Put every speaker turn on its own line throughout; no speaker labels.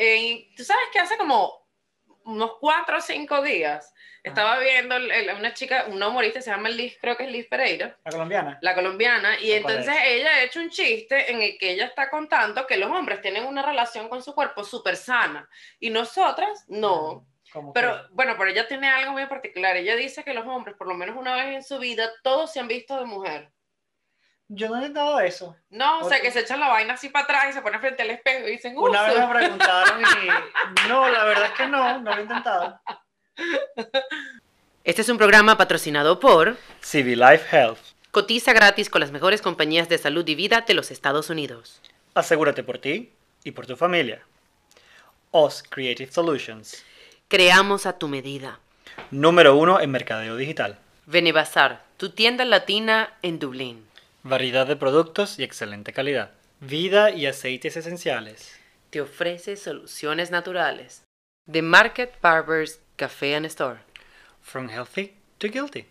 en- tú sabes que hace como unos cuatro o cinco días estaba viendo el- el- una chica, una humorista, se llama Liz, creo que es Liz Pereira,
La colombiana.
la colombiana, y
¿Cuál
entonces ella ha hecho un chiste en el que ella está contando que los hombres tienen una relación con su cuerpo súper sana y nosotras no.
Como
Pero
que-
bueno, pero ella tiene algo muy particular. Ella dice que los hombres, por lo menos una vez en su vida, todos se han visto de mujer.
Yo no he intentado eso.
No, o sea, que se echan la vaina así para atrás y se ponen frente al espejo y dicen,
Una vez me preguntaron y no, la verdad es que no, no lo he intentado.
Este es un programa patrocinado por
CV Life Health.
Cotiza gratis con las mejores compañías de salud y vida de los Estados Unidos.
Asegúrate por ti y por tu familia. OS Creative Solutions.
Creamos a tu medida.
Número uno en mercadeo digital.
Venebazar, tu tienda latina en Dublín.
Variedad de productos y excelente calidad. Vida y aceites esenciales.
Te ofrece soluciones naturales. The Market Barbers Café and Store.
From healthy to guilty.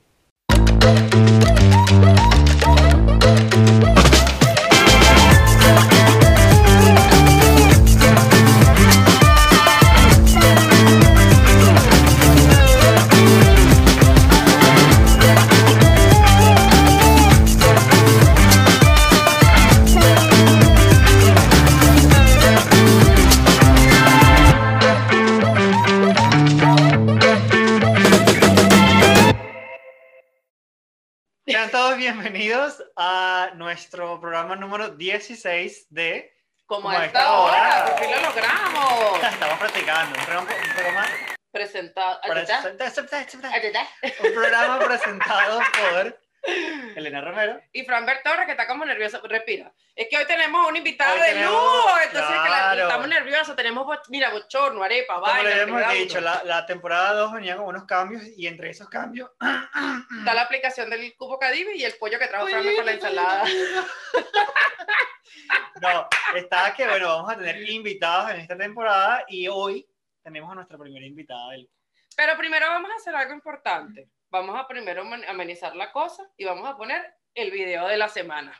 Bienvenidos a nuestro programa número 16 de...
Como a esta hora, por fin lo logramos.
Estamos practicando. Un programa, un programa,
Presentado.
un programa presentado por Elena Romero.
Y Fran Torres, que está como nerviosa, respira. Es que hoy tenemos una invitada
Hoy
de
tenemos-
lujo, entonces que la-
claro.
estamos nerviosos, tenemos, mira, bochorno, arepa,
Como
vaina.
le hemos dicho, la, la temporada 2 venía con unos cambios y entre esos cambios...
Está la aplicación del cubo Cadivi y el pollo que trajo Fran con la ensalada.
No, está que bueno, vamos a tener invitados en esta temporada y hoy tenemos a nuestra primera invitada del
Pero primero vamos a hacer algo importante. Vamos a primero amen- amenizar la cosa y vamos a poner el video de la semana.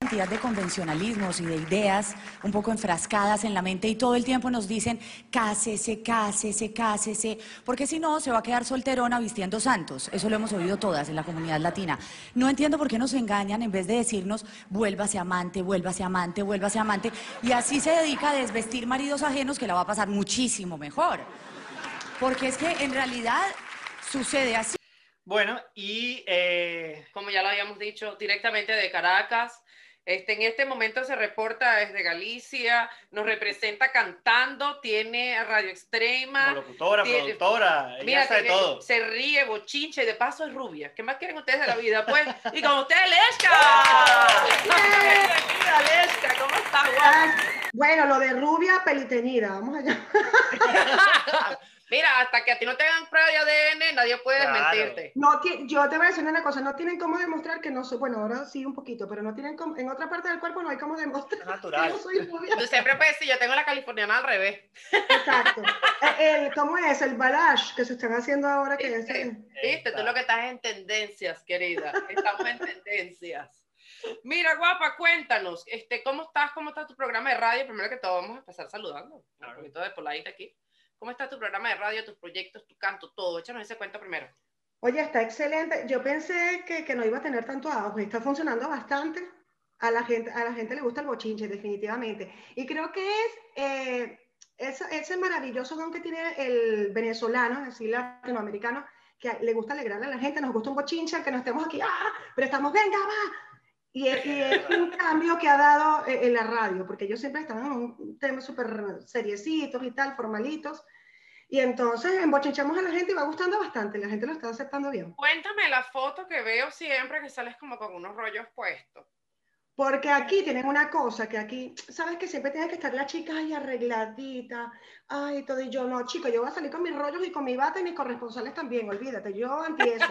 cantidad de convencionalismos y de ideas un poco enfrascadas en la mente y todo el tiempo nos dicen cásese, cásese, cásese, porque si no se va a quedar solterona vistiendo santos. Eso lo hemos oído todas en la comunidad latina. No entiendo por qué nos engañan en vez de decirnos vuélvase amante, vuélvase amante, vuélvase amante, y así se dedica a desvestir maridos ajenos que la va a pasar muchísimo mejor. Porque es que en realidad sucede así.
Bueno, y eh,
Como ya lo habíamos dicho, directamente de Caracas. Este, en este momento se reporta desde Galicia, nos representa cantando, tiene Radio Extrema.
como locutora,
tiene-
productora, ella
Mira,
hace de
que
todo.
se ríe, bochinche y de paso es rubia. ¿Qué más quieren ustedes de la vida? Pues, y con ustedes, Lesca. Bienvenida, Lesca. ¿Cómo estás, guapa?
Bueno, lo de rubia pelitenida, vamos allá.
Mira, hasta que a ti no te hagan prueba de ADN, nadie puede
Claro.
desmentirte.
No, yo te voy a decir una cosa, no tienen cómo demostrar que no soy, bueno, ahora sí un poquito, pero no tienen cómo, en otra parte del cuerpo no hay cómo demostrar
Es
que
natural.
no soy rubia.
Tú siempre puedes decir, yo tengo la californiana al revés.
Exacto. Eh, El, ¿Cómo es? El balash que se están haciendo ahora que.
¿Viste? Viste, tú lo que estás en tendencias, querida. Estamos en tendencias. Mira, guapa, cuéntanos, este, ¿cómo estás? ¿Cómo está tu programa de radio? Primero que todo, vamos a empezar saludando.
Claro.
Un poquito de polite aquí. ¿Cómo está tu programa de radio, tus proyectos, tu canto, todo? Échanos ese cuento primero.
Oye, está excelente. Yo pensé que, que no iba a tener tanto auge. Está funcionando bastante. A la gente, a la gente le gusta el bochinche, definitivamente. Y creo que es eh, ese, ese maravilloso don que tiene el venezolano, es decir, latinoamericano, que le gusta alegrarle a la gente, nos gusta un bochinche, aunque no estemos aquí, ¡ah! pero estamos, venga, va. Y es, y es un cambio que ha dado eh, en la radio, porque ellos siempre estaban en un tema súper seriecitos y tal, formalitos. Y entonces embochinchamos a la gente y va gustando bastante, la gente lo está aceptando bien.
Cuéntame la foto que veo siempre que sales como con unos rollos puestos.
Porque aquí tienen una cosa, que aquí, ¿sabes que siempre tiene que estar la chica ahí arregladita? Ay, todo y yo, no, chico, yo voy a salir con mis rollos y con mi bata y mis corresponsales también, olvídate, yo anti eso.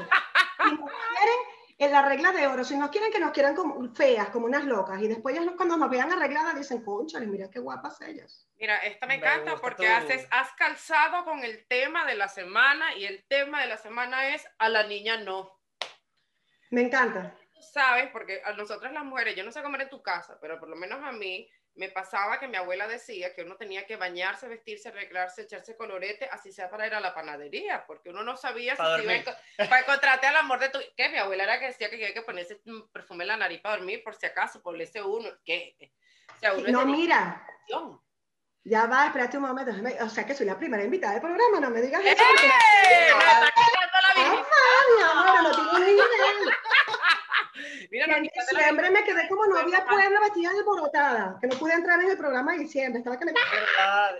Si nos quieren, en la regla de oro, si nos quieren que nos quieran como feas, como unas locas, y después ellas cuando nos vean arregladas dicen, conchale, mira qué guapas ellas.
Mira, esta me
Me
encanta porque haces, has calzado con el tema de la semana y el tema de la semana es a la niña no.
Me encanta.
Tú sabes, porque a nosotras las mujeres, yo no sé comer en tu casa, pero por lo menos a mí me pasaba que mi abuela decía que uno tenía que bañarse, vestirse, arreglarse, echarse colorete, así sea para ir a la panadería, porque uno no sabía si se iba a para encontrarte al amor de tu... ¿Qué? Mi abuela era que decía que había que ponerse un perfume en la nariz para dormir, por si acaso, por ese uno. ¿Qué? O sea, uno
No, mira, ya va, espérate un momento. déjame- O sea, que soy la primera invitada del programa, no me digas eso.
¡Eh!
porque-
¡Nos está quitando la
Ah,
virginidad!
mi amor, no tienes idea.
Mira,
en diciembre me quedé como novia
Ajá.
puebla vestida de alborotada, que no pude entrar en el programa de diciembre. Estaba que me...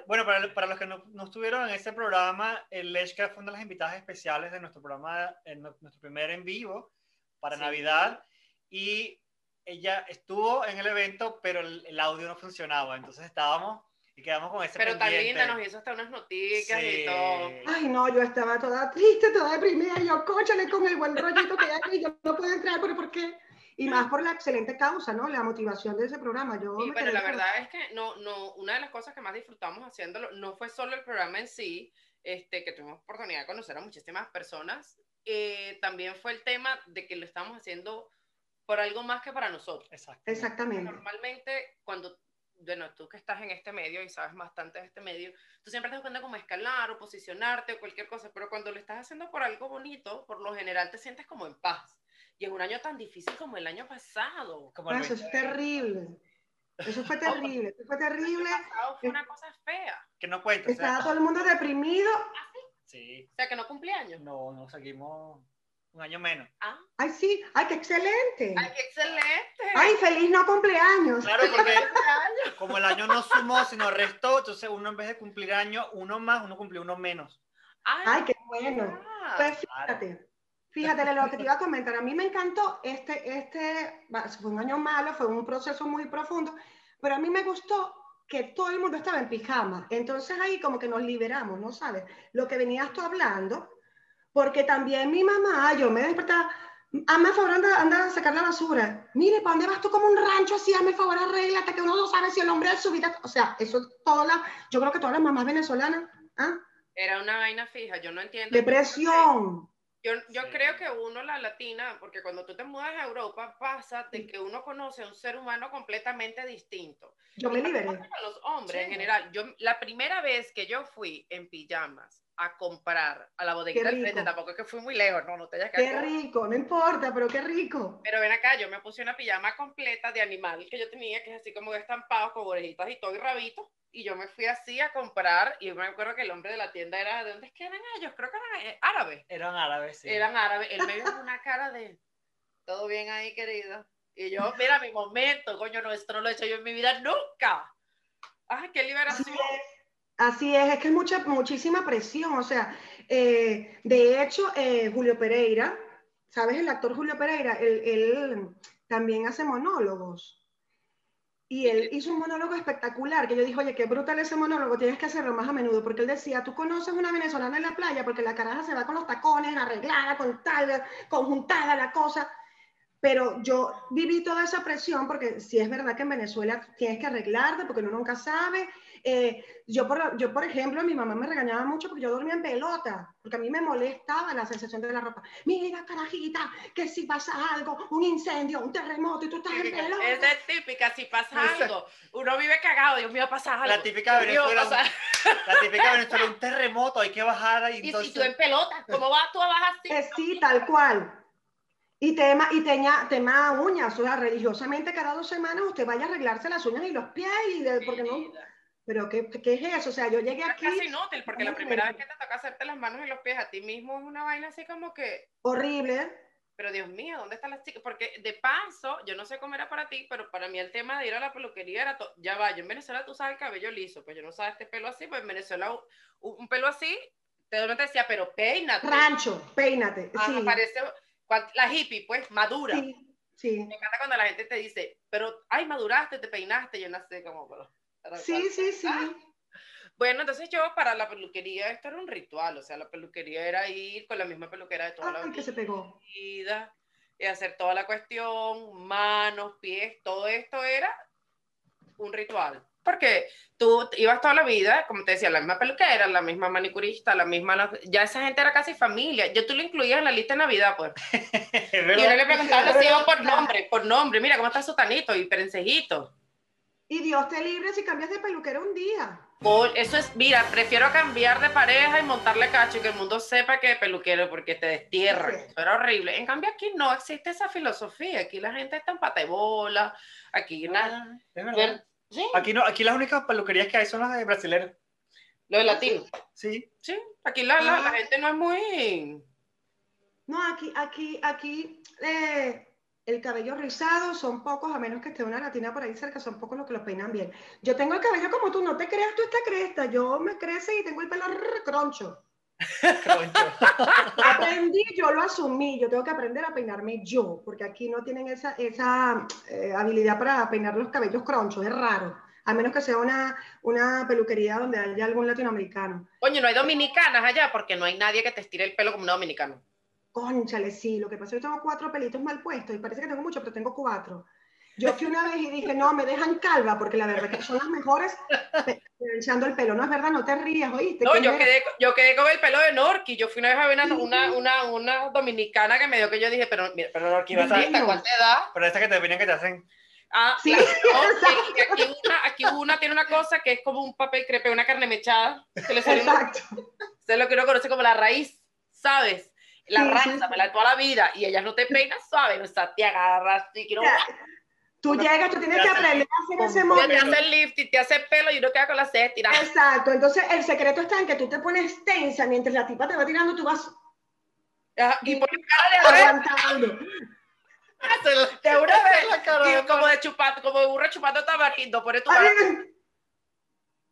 Bueno, para, para los que no, no estuvieron en ese programa, el Leshka fue una de las invitadas especiales de nuestro programa, en nu- nuestro primer en vivo para
Sí.
Navidad. Y ella estuvo en el evento, pero el, el audio no funcionaba. Entonces estábamos y quedamos con ese
Pero tan linda, nos hizo hasta unas noticias
Sí.
y todo.
Ay, no, yo estaba toda triste, toda deprimida. y Yo, cóchale con el buen rollito que hay aquí. Yo no puedo entrar, pero ¿por qué? Y más por la excelente causa, ¿no? La motivación de ese programa. Yo
Sí, pero la
con-
verdad es que no, no, una de las cosas que más disfrutamos haciéndolo no fue solo el programa en sí, este, que tuvimos oportunidad de conocer a muchísimas personas, eh, también fue el tema de que lo estamos haciendo por algo más que para nosotros.
Exacto.
Exactamente.
Normalmente, cuando, bueno, tú que estás en este medio y sabes bastante de este medio, tú siempre estás buscando como escalar o posicionarte o cualquier cosa, pero cuando lo estás haciendo por algo bonito, por lo general te sientes como en paz. Y es un año tan difícil como el año pasado.
Como el
Ah, eso es
20.
terrible. Eso fue terrible. Eso fue terrible.
El año pasado fue una cosa fea.
Que no cuenta. o sea,
Estaba todo el mundo deprimido.
sí.
O sea, que no cumpleaños.
No, no seguimos un año menos.
Ah,
Ay, sí. Ay, qué excelente.
¡Ay, qué excelente!
Ay, feliz no cumpleaños.
Claro, porque como el año no sumó, sino restó, entonces uno en vez de cumplir año, uno más, uno cumplió uno menos.
Ay, qué bueno.
ah,
Pues fíjate, fíjate lo que te iba a comentar. A mí me encantó este, este, fue un año malo, fue un proceso muy profundo, pero a mí me gustó que todo el mundo estaba en pijama. Entonces ahí como que nos liberamos, ¿no sabes? Lo que venías tú hablando, porque también mi mamá, yo me despertaba, hazme el favor, anda, anda a sacar la basura. Mire, ¿para dónde vas tú como un rancho así? Hazme el favor, arréglate, que uno no sabe si el hombre es su vida. O sea, eso es toda la, yo creo que todas las mamás venezolanas, ¿ah?
Era una vaina fija, yo no entiendo.
Depresión.
Yo, yo
Sí.
creo que uno, la latina, porque cuando tú te mudas a Europa, pasa de que uno conoce a un ser humano completamente distinto.
Yo me
Y
liberé.
pasa con los hombres en general. Yo, la primera vez que yo fui en pijamas a comprar a la bodeguita del frente, tampoco es que fui muy lejos, no, no te hayas
Qué rico, no importa, pero qué rico.
Pero ven acá, yo me puse una pijama completa de animal que yo tenía, que es así como estampado con orejitas y todo y rabito. Y yo me fui así a comprar y me acuerdo que el hombre de la tienda era, ¿de dónde es que eran ellos? Creo que eran eh, árabes.
Eran árabes, sí.
Eran árabes. Él me vio con una cara de, todo bien ahí, querida. Y yo, mira, mi momento, coño, no, esto no lo he hecho yo en mi vida nunca. Ay, qué liberación.
Así es, es que es mucha, muchísima presión. O sea, eh, de hecho, eh, Julio Pereira, ¿sabes? El actor Julio Pereira, él, él también hace monólogos. Y él hizo un monólogo espectacular, que yo dije, oye, qué brutal ese monólogo, tienes que hacerlo más a menudo, porque él decía, tú conoces una venezolana en la playa, porque la caraja se va con los tacones, arreglada, con tal, conjuntada la cosa, pero yo viví toda esa presión, porque sí es verdad que en Venezuela tienes que arreglarte, porque uno nunca sabe. Eh, yo, por, yo, por ejemplo, mi mamá me regañaba mucho porque yo dormía en pelota, porque a mí me molestaba la sensación de la ropa. Mira, carajita, que si pasa algo, un incendio, un terremoto, y tú estás en pelota.
Esa es típica, si pasa algo, uno vive cagado, Dios mío, pasa algo.
La típica Venezuela, La típica de Venezuela, un terremoto, hay que bajar ahí.
Y
entonces,
si tú en pelota, ¿cómo vas tú a bajar así?
Eh, sí, tal cual. Y tema, y teña, tema uñas, o sea, religiosamente cada dos semanas usted vaya a arreglarse las uñas y los pies, y de- porque no, pero ¿qué, ¿qué es eso? O sea, yo llegué
Es
aquí
casi inútil, porque la primera vez que te toca hacerte las manos y los pies a ti mismo es una vaina así como que,
horrible,
pero Dios mío, ¿dónde están las chicas? Porque de paso, yo no sé cómo era para ti, pero para mí el tema de ir a la peluquería era, to- ya va, yo en Venezuela tú sabes el cabello liso, pues yo no sabía este pelo así, pues en Venezuela un, un pelo así, te te decía, pero peínate.
rancho, peínate,
Ah,
sí,
parece la hippie, pues, madura.
sí, sí,
Me encanta cuando la gente te dice, pero, ay, maduraste, te peinaste, yo no sé cómo, pero...
sí, sí, sí,
Ah, Bueno, entonces yo para la peluquería esto era un ritual, o sea, la peluquería era ir con la misma peluquera de toda la
ay, que se pegó,
vida y hacer toda la cuestión, manos, pies, todo esto era un ritual. Porque tú ibas toda la vida, como te decía, la misma peluquera, la misma manicurista, la misma... Ya esa gente era casi familia. Yo tú lo incluías en la lista de Navidad, pues.
es
Y uno le preguntaba a los hijos por nombre, por nombre. Mira, ¿cómo está su tanito y perencejito?
Y Dios te libre si cambias de peluquero un día.
Por- eso es, mira, prefiero cambiar de pareja y montarle cacho y que el mundo sepa que es peluquero porque te destierra.
Sí.
Eso era horrible. En cambio, aquí no existe esa filosofía. Aquí la gente está en pata de bola. Aquí nada.
Es verdad.
Sí,
Aquí, no, aquí las únicas peluquerías que hay son las de brasileros.
lo de latino.
Sí.
Sí, aquí la, la, la gente no es muy.
No, aquí, aquí, aquí, eh, el cabello rizado son pocos, a menos que esté una latina por ahí cerca, son pocos los que lo peinan bien. Yo tengo el cabello como tú, no te creas tú esta cresta, yo me crece y tengo el pelo rrr, croncho.
Concho.
Aprendí, yo lo asumí, yo tengo que aprender a peinarme yo, porque aquí no tienen esa, esa eh, habilidad para peinar los cabellos cronchos, es raro, a menos que sea una, una peluquería donde haya algún latinoamericano.
Coño, no hay dominicanas allá porque no hay nadie que te estire el pelo como un dominicano.
Conchale, sí, lo que pasa es que yo tengo cuatro pelitos mal puestos y parece que tengo mucho, pero tengo cuatro. Yo fui una vez y dije, no, me dejan calva, porque la verdad es que son las mejores planchando el pelo. No es verdad, no te rías, oíste.
No, yo quedé, yo quedé con el pelo de Norky. Yo fui una vez a ver una, una, una, una dominicana que me dio que yo dije, pero, mira, pero Norky, ¿vas a
Divino.
¿cuál te da?
Pero esta que te vienen que te hacen.
Ah,
Sí,
la- no, aquí, una, aquí una tiene una cosa que es como un papel crepe, una carne mechada. Que le
Exacto.
Usted lo que uno conoce como la raíz, ¿sabes? La
Sí, sí,
raza, me la toda la vida. Y ellas no te peinan suave, o sea, te agarras y quiero.
Sea, Tú llegas, tú tienes que aprender a hacer ese
Ya te hace el lift y te hace pelo y uno queda con la ceja estirada.
Exacto, entonces el secreto está en que tú te pones tensa mientras la tipa te va tirando, tú vas
Ajá, Y pones cara de
aguantando.
de una vez.
La cara de-
como de chupando, como de burro chupando tabaquito, pone tu
Ay,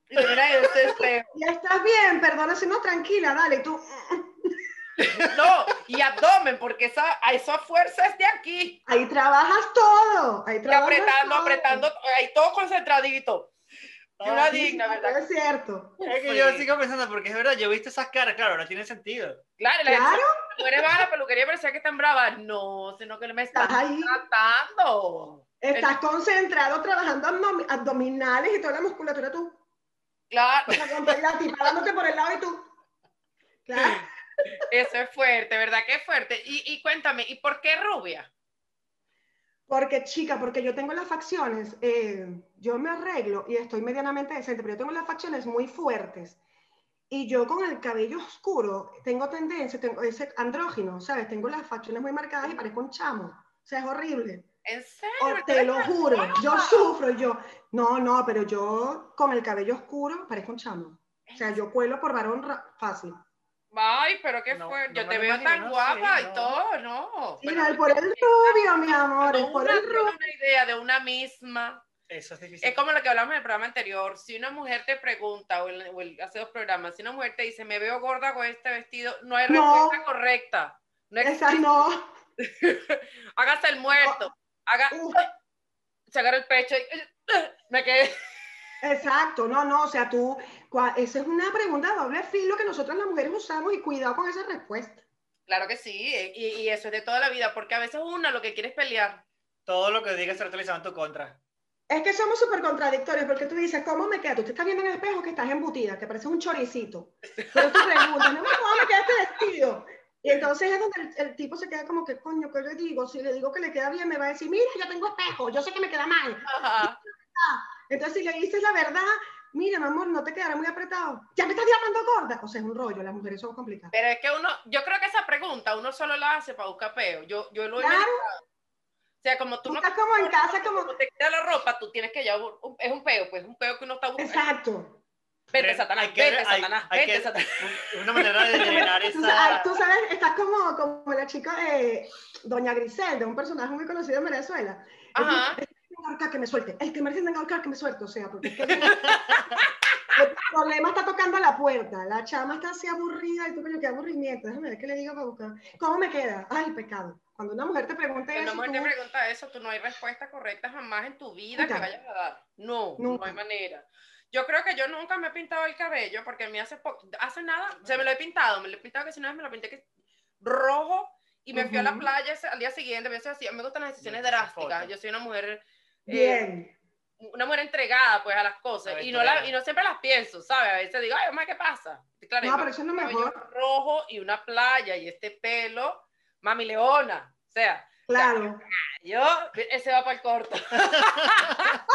y mira espejo.
ya estás bien, perdona, si no, tranquila, dale, tú.
No, y abdomen, porque esa, a esa fuerza es de aquí.
Ahí trabajas todo. Ahí
Y apretando,
todo.
apretando, ahí todo concentradito. Y una
Sí,
digna, ¿verdad?
Es cierto.
Es que
Sí.
yo sigo pensando, porque es verdad, yo he visto esas caras, claro, no tiene sentido.
Claro, la gente
Claro,
tú eres va a la peluquería y parecía que están bravas. No, sino que me están
estás ahí.
tratando.
Estás concentrado trabajando abdom- abdominales y toda la musculatura tú.
Claro,
la tipa dándote por el lado y tú. Claro.
Eso es fuerte, ¿verdad que es fuerte? Y, y cuéntame, ¿y por qué rubia?
Porque, chica, porque yo tengo las facciones, eh, yo me arreglo y estoy medianamente decente, pero yo tengo las facciones muy fuertes. Y yo con el cabello oscuro tengo tendencia, tengo ese andrógino, ¿sabes? Tengo las facciones muy marcadas y parezco un chamo. O sea, es horrible.
¿En serio?
O te lo juro, yo sufro, yo, no, no, pero yo con el cabello oscuro parezco un chamo. O sea, yo cuelo por varón fácil.
Ay, pero qué
No,
fuerte.
no
Yo te veo
imagino,
tan
sí,
guapa y
no.
todo, ¿no?
Sí,
Pero
no, es por el rubio, mi amor, por
una
el rubio.
una idea de una misma.
Eso es difícil.
Es como lo que hablamos en el programa anterior. Si una mujer te pregunta, o, el- o el- hace dos programas, si una mujer te dice, me veo gorda con este vestido, no hay
No.
respuesta correcta. No
Esa no.
Hágase el muerto. Haga,
Uf.
se agarra el pecho y me quedé.
Exacto, no, no, o sea, tú, esa es una pregunta de doble filo que nosotras las mujeres usamos y cuidado con esa respuesta.
Claro que sí, y, y eso es de toda la vida, porque a veces una lo que quiere es pelear.
Todo lo que digas será utilizado en tu contra.
Es que somos súper contradictorios porque tú dices, ¿cómo me queda? Tú te estás viendo en el espejo que estás embutida, que pareces un choricito. Pero tú preguntas, ¿no? ¿cómo me queda este vestido? Y entonces es donde el, el tipo se queda como que, coño, ¿qué le digo? Si le digo que le queda bien, me va a decir, mira, yo tengo espejo, yo sé que me queda mal.
Ajá.
Entonces, si le dices la verdad, mira, mi amor, no te quedará muy apretado. Ya me estás llamando gorda. O sea, es un rollo, las mujeres somos complicadas.
Pero es que uno, yo creo que esa pregunta uno solo la hace para buscar peo. Yo, yo lo he
Claro.
O sea, como tú
Tú
no
estás como en casa, como...
Cuando te queda la ropa, tú tienes que ya, es un peo, pues un peo que uno está buscando.
Exacto.
Vete, Satanás, vete,
hay-
Satanás,
hay
vete,
que-
Satanás.
Una manera de
Tú, sa-
esa...
tú sabes, estás como, como la chica de Doña Griselda, un personaje muy conocido en Venezuela.
Ajá.
Ahorcar, que me suelte. El que me tenga ahorcar, que me suelte. O sea, porque es que el problema está tocando a la puerta. La chama está así aburrida y tú, coño, qué aburrimiento. Déjame ver qué le digo para buscar. ¿Cómo me queda? Ay, pecado. Cuando una mujer te pregunta
Cuando
eso,
una mujer
tú-
te pregunta eso, tú no hay respuesta correcta jamás en tu vida
Nunca.
que vayas a dar. No,
Nunca.
no hay manera. Yo creo que yo nunca me he pintado el cabello porque a mí hace poco, hace nada, se me lo he pintado, me lo he pintado que si no me lo pinté que rojo y me fui a la playa ese- al día siguiente, me, así, me gustan las decisiones drásticas, yo soy una mujer eh,
Bien.
una mujer entregada pues a las cosas
A ver,
y no, la, y no siempre las pienso, ¿sabes? A veces digo, ay, mamá, ¿qué pasa? Claro,
No, pero eso es lo
cabello
mejor.
rojo y una playa y este pelo, mami leona, o sea,
Claro.
yo, ese va para el corto.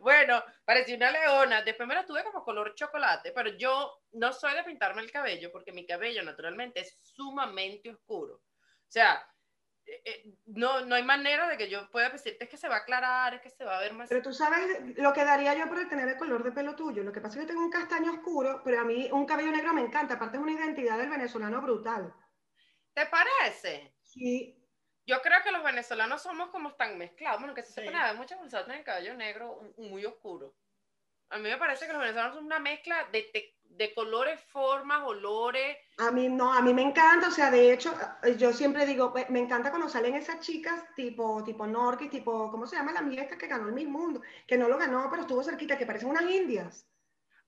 Bueno, parecía una leona. Después me la tuve como color chocolate, pero yo no soy de pintarme el cabello porque mi cabello naturalmente es sumamente oscuro. O sea, eh, eh, no, no hay manera de que yo pueda decirte es que se va a aclarar, es que se va a ver más.
Pero tú sabes lo que daría yo por tener el color de pelo tuyo. Lo que pasa es que yo tengo un castaño oscuro, pero a mí un cabello negro me encanta. Aparte es una identidad del venezolano brutal.
¿Te parece?
Sí.
Yo creo que los venezolanos somos como tan mezclados. Bueno, que se sepa nada, muchas personas tienen el cabello negro muy oscuro. A mí me parece que los venezolanos son una mezcla de, de, colores, formas, olores.
A mí no, a mí me encanta, o sea, de hecho, yo siempre digo, me encanta cuando salen esas chicas tipo, tipo Norquis, tipo, ¿cómo se llama la amiga esta que ganó el Miss Mundo? Que no lo ganó, pero estuvo cerquita, que parecen unas indias.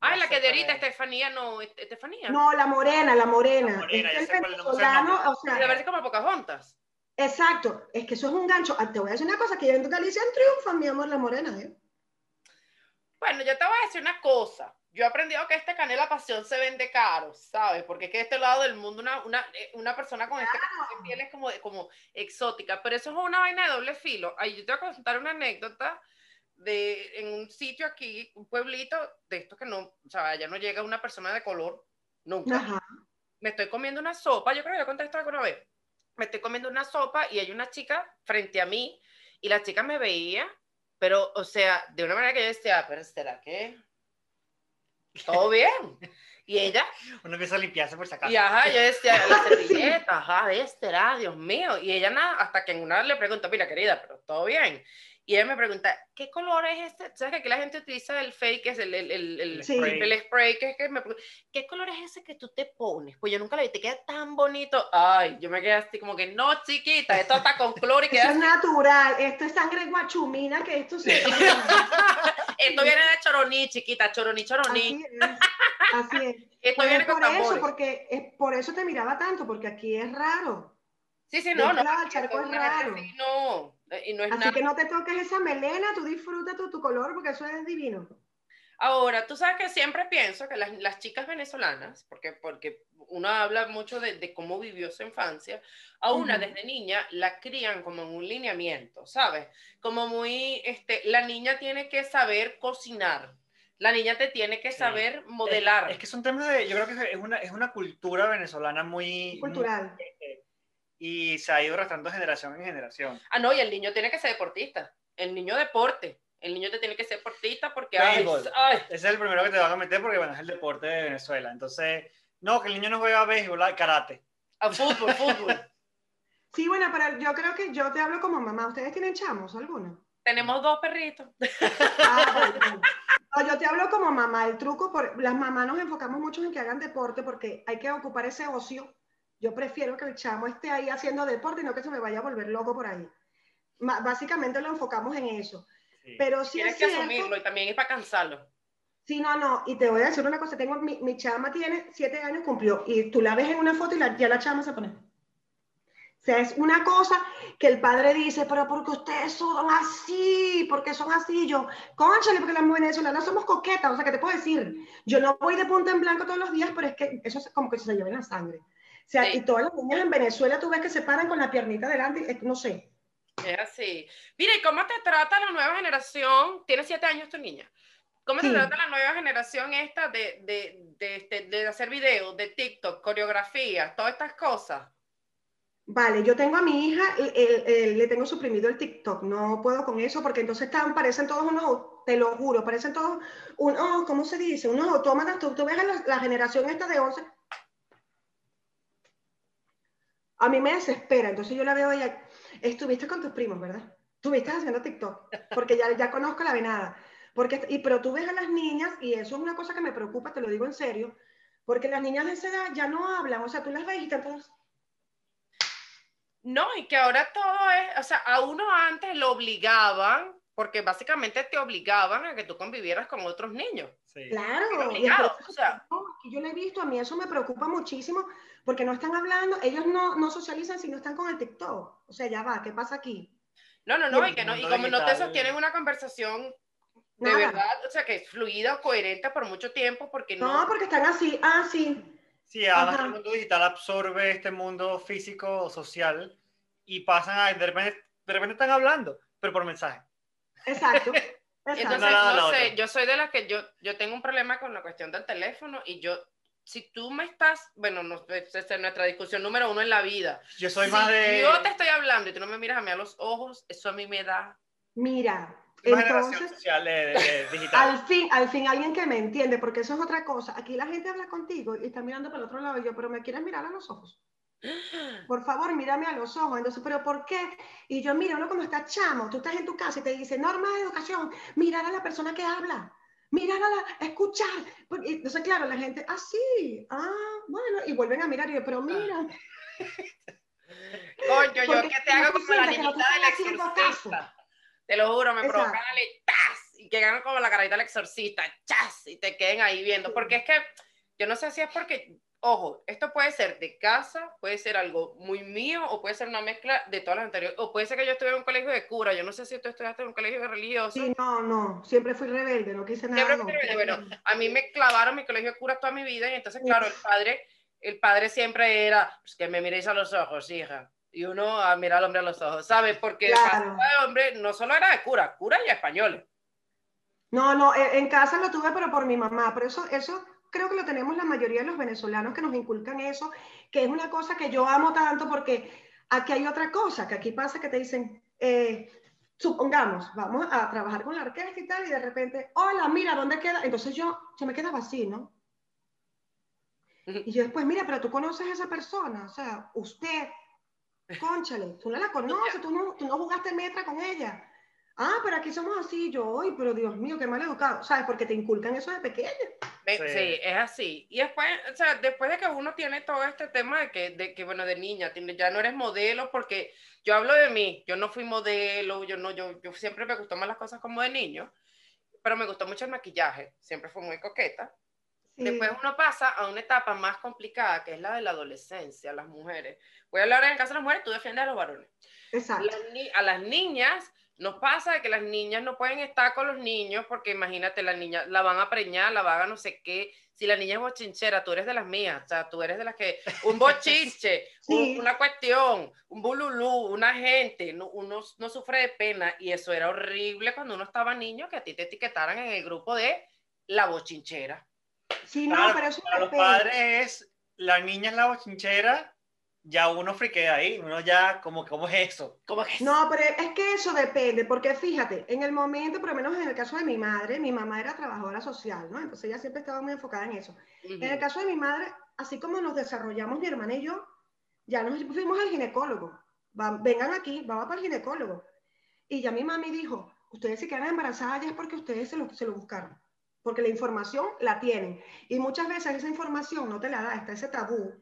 Ah, la que de ahorita, Estefanía, no, Estefanía.
No, la morena, la morena. La morena es el venezolano, o sea.
De verdad como Pocahontas.
Exacto, es que eso es un gancho. Ah, te voy a decir una cosa, que yo en Galicia triunfa, mi amor, la morena, ¿eh?
Bueno, yo te voy a decir una cosa. Yo he aprendido que este canela pasión se vende caro, ¿sabes? Porque es que este lado del mundo una, una, eh, una persona con este piel es como, como exótica, pero eso es una vaina de doble filo. Ahí yo te voy a contar una anécdota de en un sitio aquí, un pueblito de esto que no, o sea, ya no llega una persona de color nunca. Me estoy comiendo una sopa, yo creo que yo conté esto alguna vez. Me estoy comiendo una sopa y hay una chica frente a mí y la chica me veía pero, o sea, de una manera que yo decía, pero ¿será que todo bien? Y ella.
Uno empieza a limpiarse por si acaso.
Y ajá, yo decía, la servilleta, ajá, este era, Dios mío. Y ella nada, hasta que en una le pregunto, mira, querida, pero todo bien. Y ella me pregunta, ¿qué color es este? ¿Sabes que aquí la gente utiliza el fake, es el, el, el, el, spray. el spray? que, que me ¿Qué color es ese que tú te pones? Pues yo nunca lo vi, te queda tan bonito. Ay, yo me quedé así como que, no, chiquita, esto está con cloro y queda
Esto es natural, esto es sangre guachumina, que esto se...
esto viene de choroní, chiquita, choroní, choroní.
Así es, así es. Esto pues viene por eso, porque es, por eso te miraba tanto, porque aquí es raro.
Sí, sí, no, no.
El charco es raro.
no, y no es
Así que no te toques esa melena, tú disfruta tu, tu color porque eso es divino.
Ahora, tú sabes que siempre pienso que las, las chicas venezolanas, porque, porque uno habla mucho de, de cómo vivió su infancia, a una desde niña la crían como en un lineamiento, ¿sabes? Como muy, este, la niña tiene que saber cocinar, la niña te tiene que saber modelar.
Es, que es un tema de, yo creo que es una, es una cultura venezolana muy...
Cultural
y se ha ido arrastrando generación en generación.
Ah, no, y el niño tiene que ser deportista. El niño deporte. El niño te tiene que ser deportista porque...
Ay, Ese es el primero que te van a meter porque, bueno, es el deporte de Venezuela. Entonces, no, que el niño no juega béisbol, karate.
A fútbol, fútbol.
Sí, bueno, pero yo creo que yo te hablo como mamá. ¿Ustedes tienen chamos alguno?
Tenemos dos perritos.
Ah, yo te hablo como mamá. El truco, por, las mamás nos enfocamos mucho en que hagan deporte porque hay que ocupar ese ocio yo prefiero que el chamo esté ahí haciendo deporte y no que se me vaya a volver loco por ahí. básicamente lo enfocamos en eso. Pero sí
Tienes que asumirlo y también es para cansarlo.
Sí, no, no. Y te voy a decir una cosa. Tengo, mi, mi chama tiene siete años, cumplió. Y tú la ves en una foto y ya la chama se pone. O sea, es una cosa que el padre dice, pero porque ustedes son así, porque son así. Yo, conchale, porque las venezolanas somos coquetas. O sea, ¿qué te puedo decir? Yo no voy de punta en blanco todos los días, pero es que eso es como que se lleva en la sangre. O sea, y todas las niñas en Venezuela tú ves que se paran con la piernita delante, no sé.
Es así. Mire, ¿cómo te trata la nueva generación? Tiene siete años tu niña. ¿Cómo te trata la nueva generación esta de, de, de, este, de, hacer videos, de TikTok, coreografías, todas estas cosas?
Vale, yo tengo a mi hija, le tengo suprimido el TikTok, no puedo con eso porque entonces están, parecen todos unos, te lo juro, parecen todos unos, ¿cómo se dice? Unos autómatas, tú, tú ves la, la generación esta de 11, a mí me desespera. Entonces yo la veo ya, estuviste con tus primos, ¿verdad? Estuviste haciendo TikTok, porque ya, ya conozco la venada. Porque, y, pero tú ves a las niñas, y eso es una cosa que me preocupa, te lo digo en serio, porque las niñas de esa edad ya no hablan, o sea, tú las ves y todas...
No, y que ahora todo es, o sea, a uno antes lo obligaban, porque básicamente te obligaban a que tú convivieras con otros niños.
Claro, y o sea, yo lo he visto, a mí eso me preocupa muchísimo, porque no están hablando, ellos no, no socializan si no están con el TikTok. O sea, ya va, ¿qué pasa aquí?
No, no, no, y, que no, y como no te sostienen una conversación de verdad, o sea, que es fluida, coherente por mucho tiempo, porque no...
No, porque están así, ah, sí.
Sí, además el mundo digital absorbe este mundo físico, social, y pasan a, de repente, de repente están hablando, pero por mensaje.
Exacto.
Entonces,
No, no,
no,
no,
sé, yo soy de las que yo, yo tengo un problema con la cuestión del teléfono y yo, si tú me estás, bueno, no, esa es nuestra discusión número uno en la vida.
Yo soy
si
más de.
yo te estoy hablando y tú no me miras a mí a los ojos, eso a mí me da...
Mira, entonces,
social de- digital.
al fin, al fin alguien que me entiende, porque eso es otra cosa. Aquí la gente habla contigo y está mirando para el otro lado y yo, pero me quieres mirar a los ojos. Por favor, mírame a los ojos. Entonces, ¿pero por qué? Y yo, mira, uno como está chamo, tú estás en tu casa y te dice, norma de educación, mirar a la persona que habla, mirar a la, escuchar. Entonces, claro, la gente, ah, sí, ah, bueno, y vuelven a mirar y yo, pero mira,
Coño, yo que te hago como la niñita del exorcista. Te lo juro, me
Exacto.
provocan darle ¡tas! Y que hagan como la carita del exorcista, ¡chas! Y te queden ahí viendo. Porque es que, yo no sé si es porque, ojo, esto puede ser de casa, puede ser algo muy mío, o puede ser una mezcla de todas las anteriores, o puede ser que yo estuviera en un colegio de cura. Yo no sé si tú estudiaste en un colegio religioso.
sí, no, no, siempre fui rebelde, no quise nada.
Siempre
no.
fui rebelde. Bueno, a mí me clavaron mi colegio de curas toda mi vida y entonces, claro, el padre, el padre siempre era, pues que me miréis a los ojos, hija. Y uno a mirar al hombre a los ojos, ¿sabes? Porque
Claro.
el hombre no solo era de cura, cura y españoles.
No, no, en, en casa lo tuve, pero por mi mamá. Pero eso, eso creo que lo tenemos la mayoría de los venezolanos que nos inculcan eso, que es una cosa que yo amo tanto porque aquí hay otra cosa, que aquí pasa que te dicen, eh, supongamos, vamos a trabajar con la orquesta y tal, y de repente, hola, mira, ¿dónde queda? Entonces yo, se me quedaba así, ¿no? Y yo después, mira, pero tú conoces a esa persona, o sea, usted, conchale, tú no la conoces, tú no, tú no jugaste metra con ella. Ah, pero aquí somos así, yo, ay, pero Dios mío, qué mal educado, ¿sabes? Porque te inculcan eso de pequeño.
Sí.
Sí. es así. Y después, o sea, después de que uno tiene todo este tema de que, de que bueno, de niña, ya no eres modelo, porque yo hablo de mí, yo no fui modelo, yo no, yo, yo siempre me gustó más las cosas como de niño, pero me gustó mucho el maquillaje, siempre fue muy coqueta.
Sí.
Después uno pasa a una etapa más complicada, que es la de la adolescencia, las mujeres. Voy a hablar en el caso de las mujeres, tú defiendes a los varones.
Exacto.
Las ni- a las niñas nos pasa de que las niñas no pueden estar con los niños porque imagínate, la niña la van a preñar, la van a no sé qué. Si la niña es bochinchera, tú eres de las mías, o sea, tú eres de las que un bochinche, un- una cuestión, un bululú, una gente, no, uno no sufre de pena y eso era horrible cuando uno estaba niño que a ti te etiquetaran en el grupo de la bochinchera.
Sí, no,
Claro,
pero eso
para los padres es, la niña es la bochinchera, ya uno friquea ahí, uno ya, como, ¿cómo es eso?
¿Cómo es?
No, pero es que eso depende, porque fíjate, en el momento, por lo menos en el caso de mi madre, mi mamá era trabajadora social, ¿no? Entonces ella siempre estaba muy enfocada en eso.
Ujú.
En el caso de mi madre, así como nos desarrollamos mi hermana y yo, ya nos fuimos al ginecólogo. Va- vengan aquí, vamos para el ginecólogo. Y ya mi mami dijo, ustedes si quedan embarazadas ya es porque ustedes se lo, se lo buscaron, porque la información la tienen. Y muchas veces esa información no te la da, está ese tabú.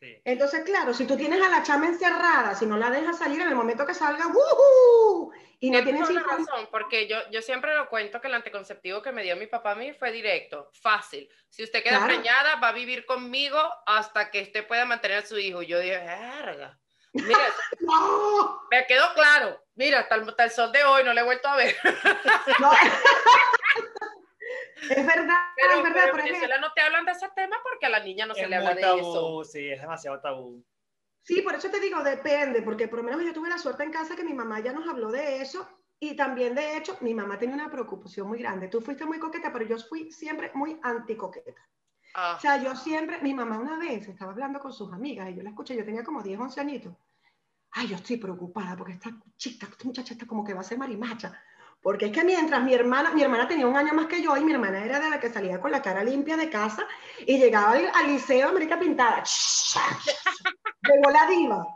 Sí.
Entonces, claro, si tú tienes a la chama encerrada, si no la dejas salir en el momento que salga, ¡wujú! Y no
Tienes
información.
razón, porque yo, yo siempre lo cuento que el anticonceptivo que me dio mi papá a mí fue directo, fácil. Si usted queda
Claro.
preñada, va a vivir conmigo hasta que usted pueda mantener a su hijo. Y yo dije, verga. Mira,
¡No!
me quedó claro. Mira, hasta el, hasta el sol de hoy no le he vuelto a ver.
No. es verdad,
Pero,
es verdad,
pero en
ejemplo.
Venezuela no te hablan de ese tema porque a la niña no se
es
le habla
muy
de
tabú,
eso.
sí, es demasiado tabú.
Sí, por eso te digo, depende, porque por lo menos yo tuve la suerte en casa que mi mamá ya nos habló de eso y también de hecho mi mamá tenía una preocupación muy grande. Tú fuiste muy coqueta, pero yo fui siempre muy anticoqueta.
Ah,
O sea, yo siempre, mi mamá una vez estaba hablando con sus amigas y yo la escuché, yo tenía como 10, 11 añitos. Ay, yo estoy preocupada porque esta chica, esta muchacha está como que va a ser marimacha. Porque es que mientras mi hermana, mi hermana tenía un año más que yo y mi hermana era de la que salía con la cara limpia de casa y llegaba al, al liceo América Pintada. Llegó la diva.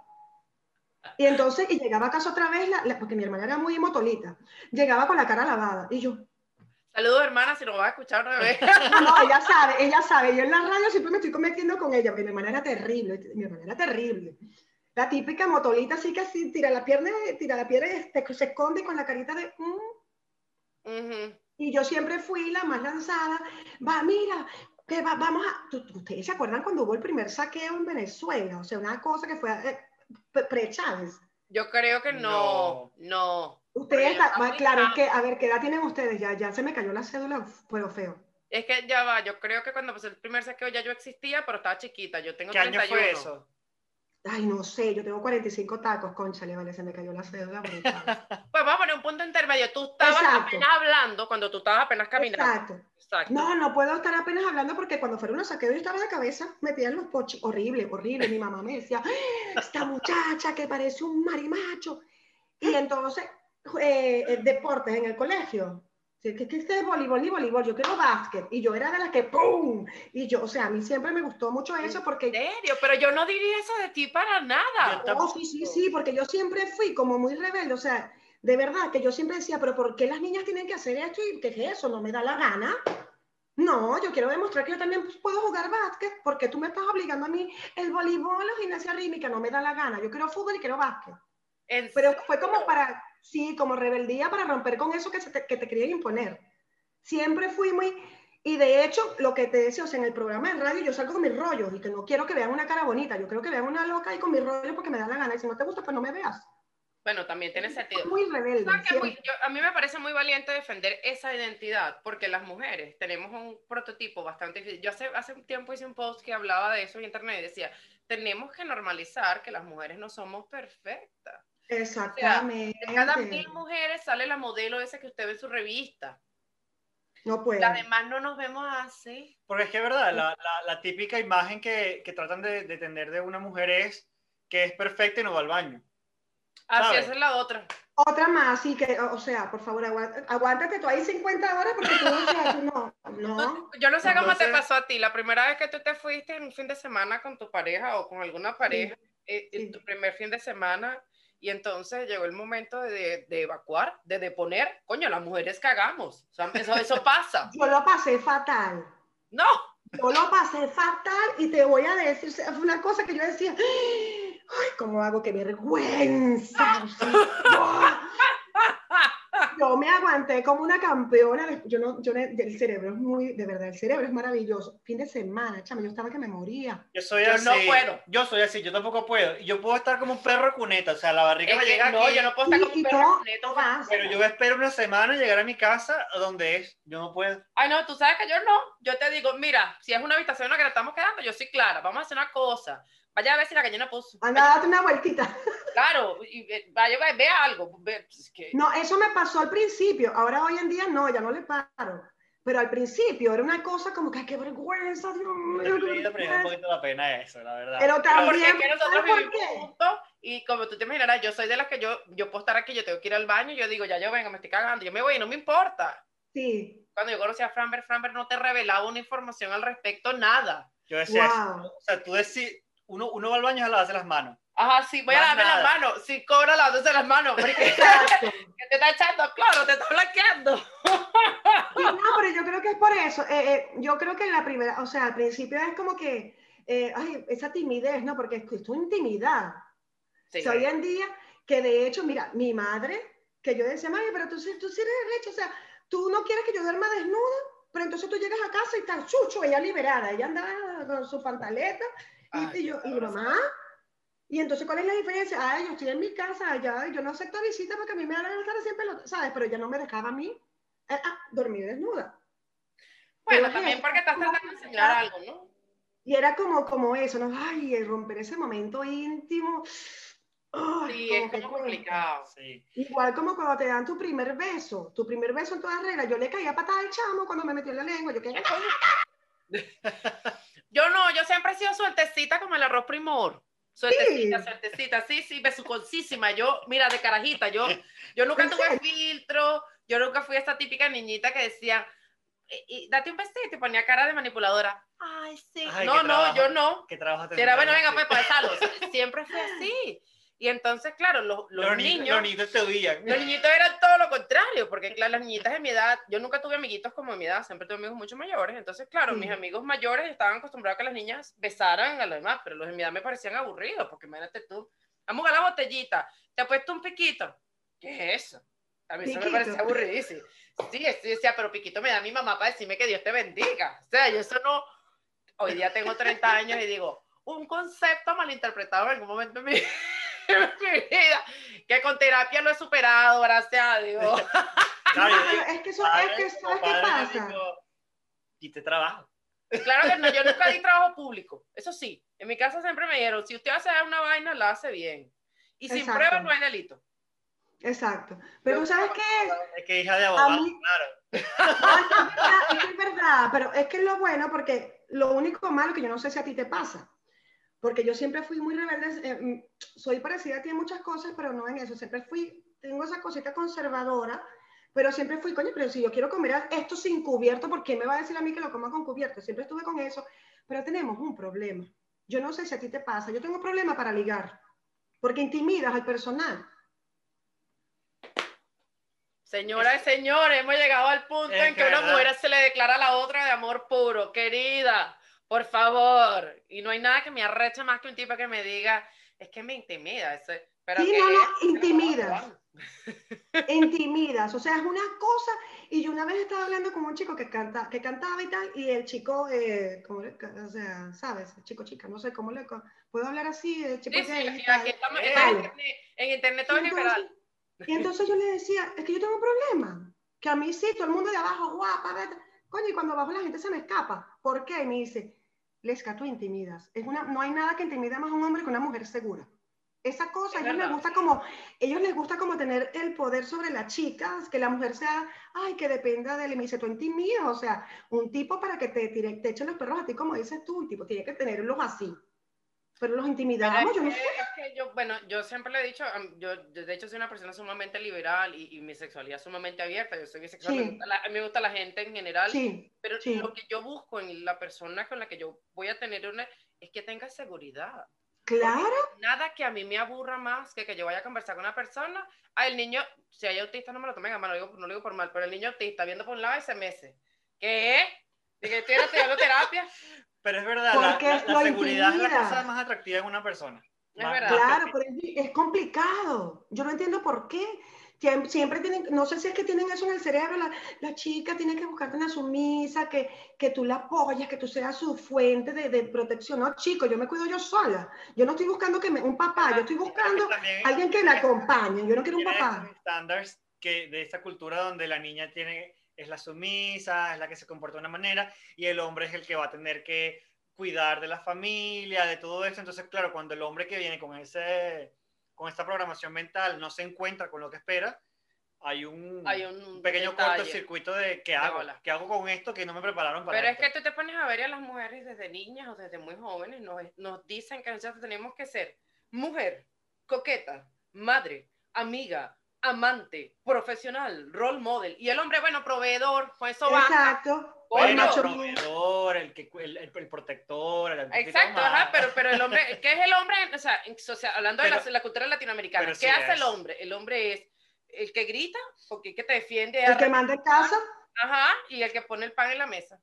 Y entonces, y llegaba a casa otra vez, la- la- porque mi hermana era muy motolita, llegaba con la cara lavada. Y yo,
Saludos, hermana, si nos vas a escuchar otra vez.
no, ella sabe, ella sabe. Yo en la radio siempre me estoy cometiendo con ella, porque mi hermana era terrible, mi hermana era terrible. La típica motolita así que así tira la pierna, tira la pierna y se esconde con la carita de... "Mm". Y yo siempre fui la más lanzada. Va, mira, que va- vamos a... ¿tú- tú- ¿Ustedes se acuerdan cuando hubo el primer saqueo en Venezuela? O sea, una cosa que fue eh, pre- pre-Chávez.
Yo creo que no, no.
Ustedes, está- va, claro, es que, a ver, ¿qué edad tienen ustedes? Ya, ya se me cayó la cédula, pero feo.
Es que ya va, yo creo que cuando pasó el primer saqueo ya yo existía, pero estaba chiquita. Yo tengo
¿Qué año
31.
fue eso?
Ay, no sé, yo tengo 45 tacos, conchale, vale, se me cayó la cédula.
pues vamos a poner un punto intermedio. Tú estabas apenas hablando cuando tú estabas apenas caminando.
Exacto. Exacto. No, no puedo estar apenas hablando porque cuando fueron los saqueos yo estaba de cabeza, metida en los pochis. Horrible, horrible. Mi mamá me decía, esta muchacha que parece un marimacho. Y entonces, eh, deportes en el colegio que, que, este es voleibol y voleibol, yo quiero básquet. Y yo era de las que ¡pum! Y yo, o sea, a mí siempre me gustó mucho eso porque...
¿En serio? Pero yo no diría eso de ti para nada.
Oh, sí, sí, sí, porque yo siempre fui como muy rebelde, o sea, de verdad que yo siempre decía, pero ¿por qué las niñas tienen que hacer esto y qué es eso? ¿No me da la gana? No, yo quiero demostrar que yo también puedo jugar básquet, porque tú me estás obligando a mí el voleibol o gimnasia rítmica, no me da la gana. Yo quiero fútbol y quiero básquet. Pero fue como para sí, como rebeldía para romper con eso que, te, que te quería imponer. Siempre fui muy, y de hecho, lo que te decía, o sea, en el programa de radio yo salgo con mis rollos y que no quiero que vean una cara bonita, yo quiero que vean una loca y con mis rollos porque me da la gana. Y si no te gusta, pues no me veas.
Bueno, también tiene sentido.
Muy rebelde.
a mí me parece muy valiente defender esa identidad, porque las mujeres tenemos un prototipo bastante difícil. Yo hace, hace un tiempo hice un post que hablaba de eso en internet y decía, tenemos que normalizar que las mujeres no somos perfectas.
Exactamente.
de cada mil mujeres sale la modelo esa que usted ve en su revista.
No puede.
Además no nos vemos así.
Porque es que es verdad, la, la, típica imagen que, que tratan de, de, tener de una mujer es que es perfecta y no va al baño.
Así es la otra.
Otra más, sí que, o sea, por favor, aguántate tú ahí 50 horas porque tú, no, no.
Yo no sé cómo te pasó a ti, la primera vez que tú te fuiste en un fin de semana con tu pareja o con alguna pareja, eh, en tu primer fin de semana, y entonces llegó el momento de, de, evacuar, de deponer. Coño, las mujeres cagamos. O sea, eso, eso pasa.
Yo lo pasé fatal.
No.
Yo lo pasé fatal y te voy a decir, fue una cosa que yo decía, ay, ¿cómo hago? ¡Qué vergüenza! yo me aguanté como una campeona. Yo no, yo, el cerebro es muy, de verdad, el cerebro es maravilloso. Fin de semana, chama, yo estaba que me moría.
Yo soy así. no puedo. Yo soy así, yo tampoco puedo. Yo puedo estar como un perro cuneta, o sea, la barriga me llega
no, yo no puedo estar como un perro cuneta.
Pero yo espero una semana llegar a mi casa donde es. Yo no puedo.
Ay, no, tú sabes que yo no. Yo te digo, mira, si es una habitación en la que nos estamos quedando, yo soy clara. Vamos a hacer una cosa Vaya a ver si la gallina puso.
Anda, date una vueltita.
Claro, y vaya, vea algo.
No, eso me pasó al principio. Ahora, hoy en día, no, ya no le paro. Pero al principio era una cosa como que, qué vergüenza, Dios mío.
Me un poquito la pena eso, la verdad.
Pero también,
porque nosotros vivimos juntos y como tú te imaginarás, yo soy de las que yo, yo puedo estar aquí, yo tengo que ir al baño y yo digo, ya yo vengo, me estoy cagando, yo me voy y no me importa.
Sí.
Cuando yo conocí a Framber, Framber no te revelaba una información al respecto, nada.
Yo decía, o sea, tú decís, uno, uno va al baño a lavarse las manos.
Ajá, sí, voy a lavarme las manos. Sí, cobra lavándose las manos. Porque que te está echando claro, te está blanqueando.
no, pero yo creo que es por eso. Eh, eh, yo creo que la primera, o sea, al principio es como que, eh, ay, esa timidez, ¿no? Porque es tu intimidad. Sí, hoy en día, que de hecho, mira, mi madre, que yo decía, madre, pero tú, tú sí eres derecho, o sea, tú no quieres que yo duerma desnuda, pero entonces tú llegas a casa y está chucho, ella liberada, ella anda con su pantaleta y, yo, ¿y mamá? Y entonces, ¿cuál es la diferencia? Ah, yo estoy en mi casa, allá, yo no acepto visita porque a mí me dan de siempre, ¿sabes? Pero ella no me dejaba a mí eh, ah, dormir desnuda.
Bueno, también porque estás tratando de enseñar algo, ¿no?
Y era como, como eso, ¿no? Ay, romper ese momento íntimo.
sí, es como complicado. Sí.
Igual como cuando te dan tu primer beso, tu primer beso en toda regla, yo le caía patada al chamo cuando me metió en la lengua, yo
Yo no, yo siempre he sido suertecita como el arroz primor. Suertecita, sí. suertecita, sí, sí, besuconcísima. Yo, mira, de carajita, yo, yo nunca tuve filtro, yo nunca fui esta típica niñita que decía, y, date un besito y ponía cara de manipuladora. Ay, sí. no, no, yo no.
¿Qué trabajo
Era bueno, venga, pues, pues, Siempre fue así. Y entonces, claro, los, los, niños...
Los niñitos te oían.
Los niñitos eran todo lo contrario, porque claro, las niñitas de mi edad, yo nunca tuve amiguitos como de mi edad, siempre tuve amigos mucho mayores, entonces, claro, mis amigos mayores estaban acostumbrados a que las niñas besaran a los demás, pero los de mi edad me parecían aburridos, porque imagínate tú, vamos a la botellita, te ha puesto un piquito. ¿Qué es eso? A mí eso me parecía aburridísimo. Sí, sí, decía, pero piquito me da mi mamá para decirme que Dios te bendiga. O sea, yo eso no... Hoy día tengo 30 años y digo, un concepto malinterpretado en algún momento en mi vida que con terapia lo he superado, gracias a Dios.
es que eso, es que ¿sabes qué pasa?
Y te trabajo.
Claro que no, yo nunca di trabajo público, eso sí, En mi casa siempre me dijeron, si usted hace una vaina, la hace bien. Y sin
Exacto.
prueba no hay delito.
Exacto. Pero sabes qué,
Es que hija de abogado,
mí-
claro.
Ay, es verdad, es que es verdad, pero es que es lo bueno porque lo único malo que yo no sé si a ti te pasa, porque yo siempre fui muy rebelde, eh, mm, soy parecida a ti en muchas cosas, pero no en eso, siempre fui, tengo esa cosita conservadora, pero siempre fui, coño, pero si yo quiero comer esto sin cubierto, ¿por qué me va a decir a mí que lo coma con cubierto? Siempre estuve con eso, pero tenemos un problema. Yo no sé si a ti te pasa, yo tengo un problema para ligar, porque intimidas al personal.
Señoras y señores, hemos llegado al punto
Es
en que
que
una mujer se le declara a la otra de amor puro. Querida, por favor. Y no hay nada que me arreche más que un tipo que me diga, es que me intimida. Ese, pero
Sí,
¿qué
no, no, intimidas. intimidas, o sea, es una cosa, y yo una vez estaba hablando con un chico que, canta, que cantaba y tal, y el chico, eh, ¿cómo le- o sea, ¿sabes? El chico chica, no sé cómo le, puedo hablar así, el chico
Sí, sí, aquí, estamos,
Eh,
en, internet, en internet todo
Y entonces-
liberal.
Y entonces yo le decía, es que yo tengo un problema, que a mí sí, todo el mundo de abajo, guapa, vete". coño, y cuando abajo la gente se me escapa, ¿por qué? Y me dice, Lesca, tú intimidas, es una, no hay nada que intimida más a un hombre que una mujer segura. Esa cosa, a ellos les gusta como, ellos les gusta como tener el poder sobre las chicas, que la mujer sea, ay, que dependa de él. Y me dice, tú intimidas, o sea, un tipo para que te, tire, te echen los perros a ti, como dices tú, un tipo tiene que tenerlos así. Pero los
Pero
intimidamos,
es
yo no
es que yo, bueno, yo siempre le he dicho, yo yo de hecho soy una persona sumamente liberal y, y mi sexualidad es sumamente abierta. Yo soy bisexual, me
Sí.
gusta la- me gusta la gente en general.
Sí,
Pero
Sí.
lo que yo busco en la persona con la que yo voy a tener una es que tenga seguridad.
claro,
Nada que a mí me aburra más que que yo vaya a conversar con una persona. Ah, el niño, si hay autista, no me lo tomen a mano, no, lo digo- no lo digo por mal, pero el niño autista viendo por un lado y se mece. ¿Qué? Dije, estoy estudiando terapia.
Pero es verdad, la,
Porque
la-
es
la
lo
seguridad es la
intimida.
cosa más atractiva en una persona.
Es verdad.
Claro, pero es, es complicado. Yo no entiendo por qué. Siem- Siempre tienen, no sé si es que tienen eso en el cerebro, la, la chica tiene que buscarte una sumisa, que, que tú la apoyas, que tú seas su fuente de, de protección. No, chico, yo me cuido yo sola. Yo no estoy buscando que me, un papá, yo estoy buscando
También-
alguien que me acompañe. Yo no quiero un papá.
estándares que de esta cultura donde la niña tiene es la sumisa, es la que se comporta de una manera y el hombre es el que va a tener que cuidar de la familia, de todo eso. Entonces, claro, cuando el hombre que viene con ese con esta programación mental no se encuentra con lo que espera, hay un,
Hay un
pequeño cortocircuito de qué hago,
bola.
qué hago con esto que no me prepararon para
Pero es
esto.
que tú te pones a ver a las mujeres desde niñas o desde muy jóvenes nos, nos dicen que nosotros tenemos que ser mujer, coqueta, madre, amiga, amante, profesional, role model. Y el hombre, bueno, proveedor, pues eso va.
Exacto. El
Bueno, el proveedor, el, que, el, el- el protector, el
Exacto, ajá, pero, pero el hombre, ¿qué es el hombre? O sea, en- o sea, hablando de la, la cultura latinoamericana, ¿qué
sí
hace
es.
el hombre? El hombre es el que grita, porque es que te defiende,
El que manda en casa,
ajá, y el que pone el pan en la mesa.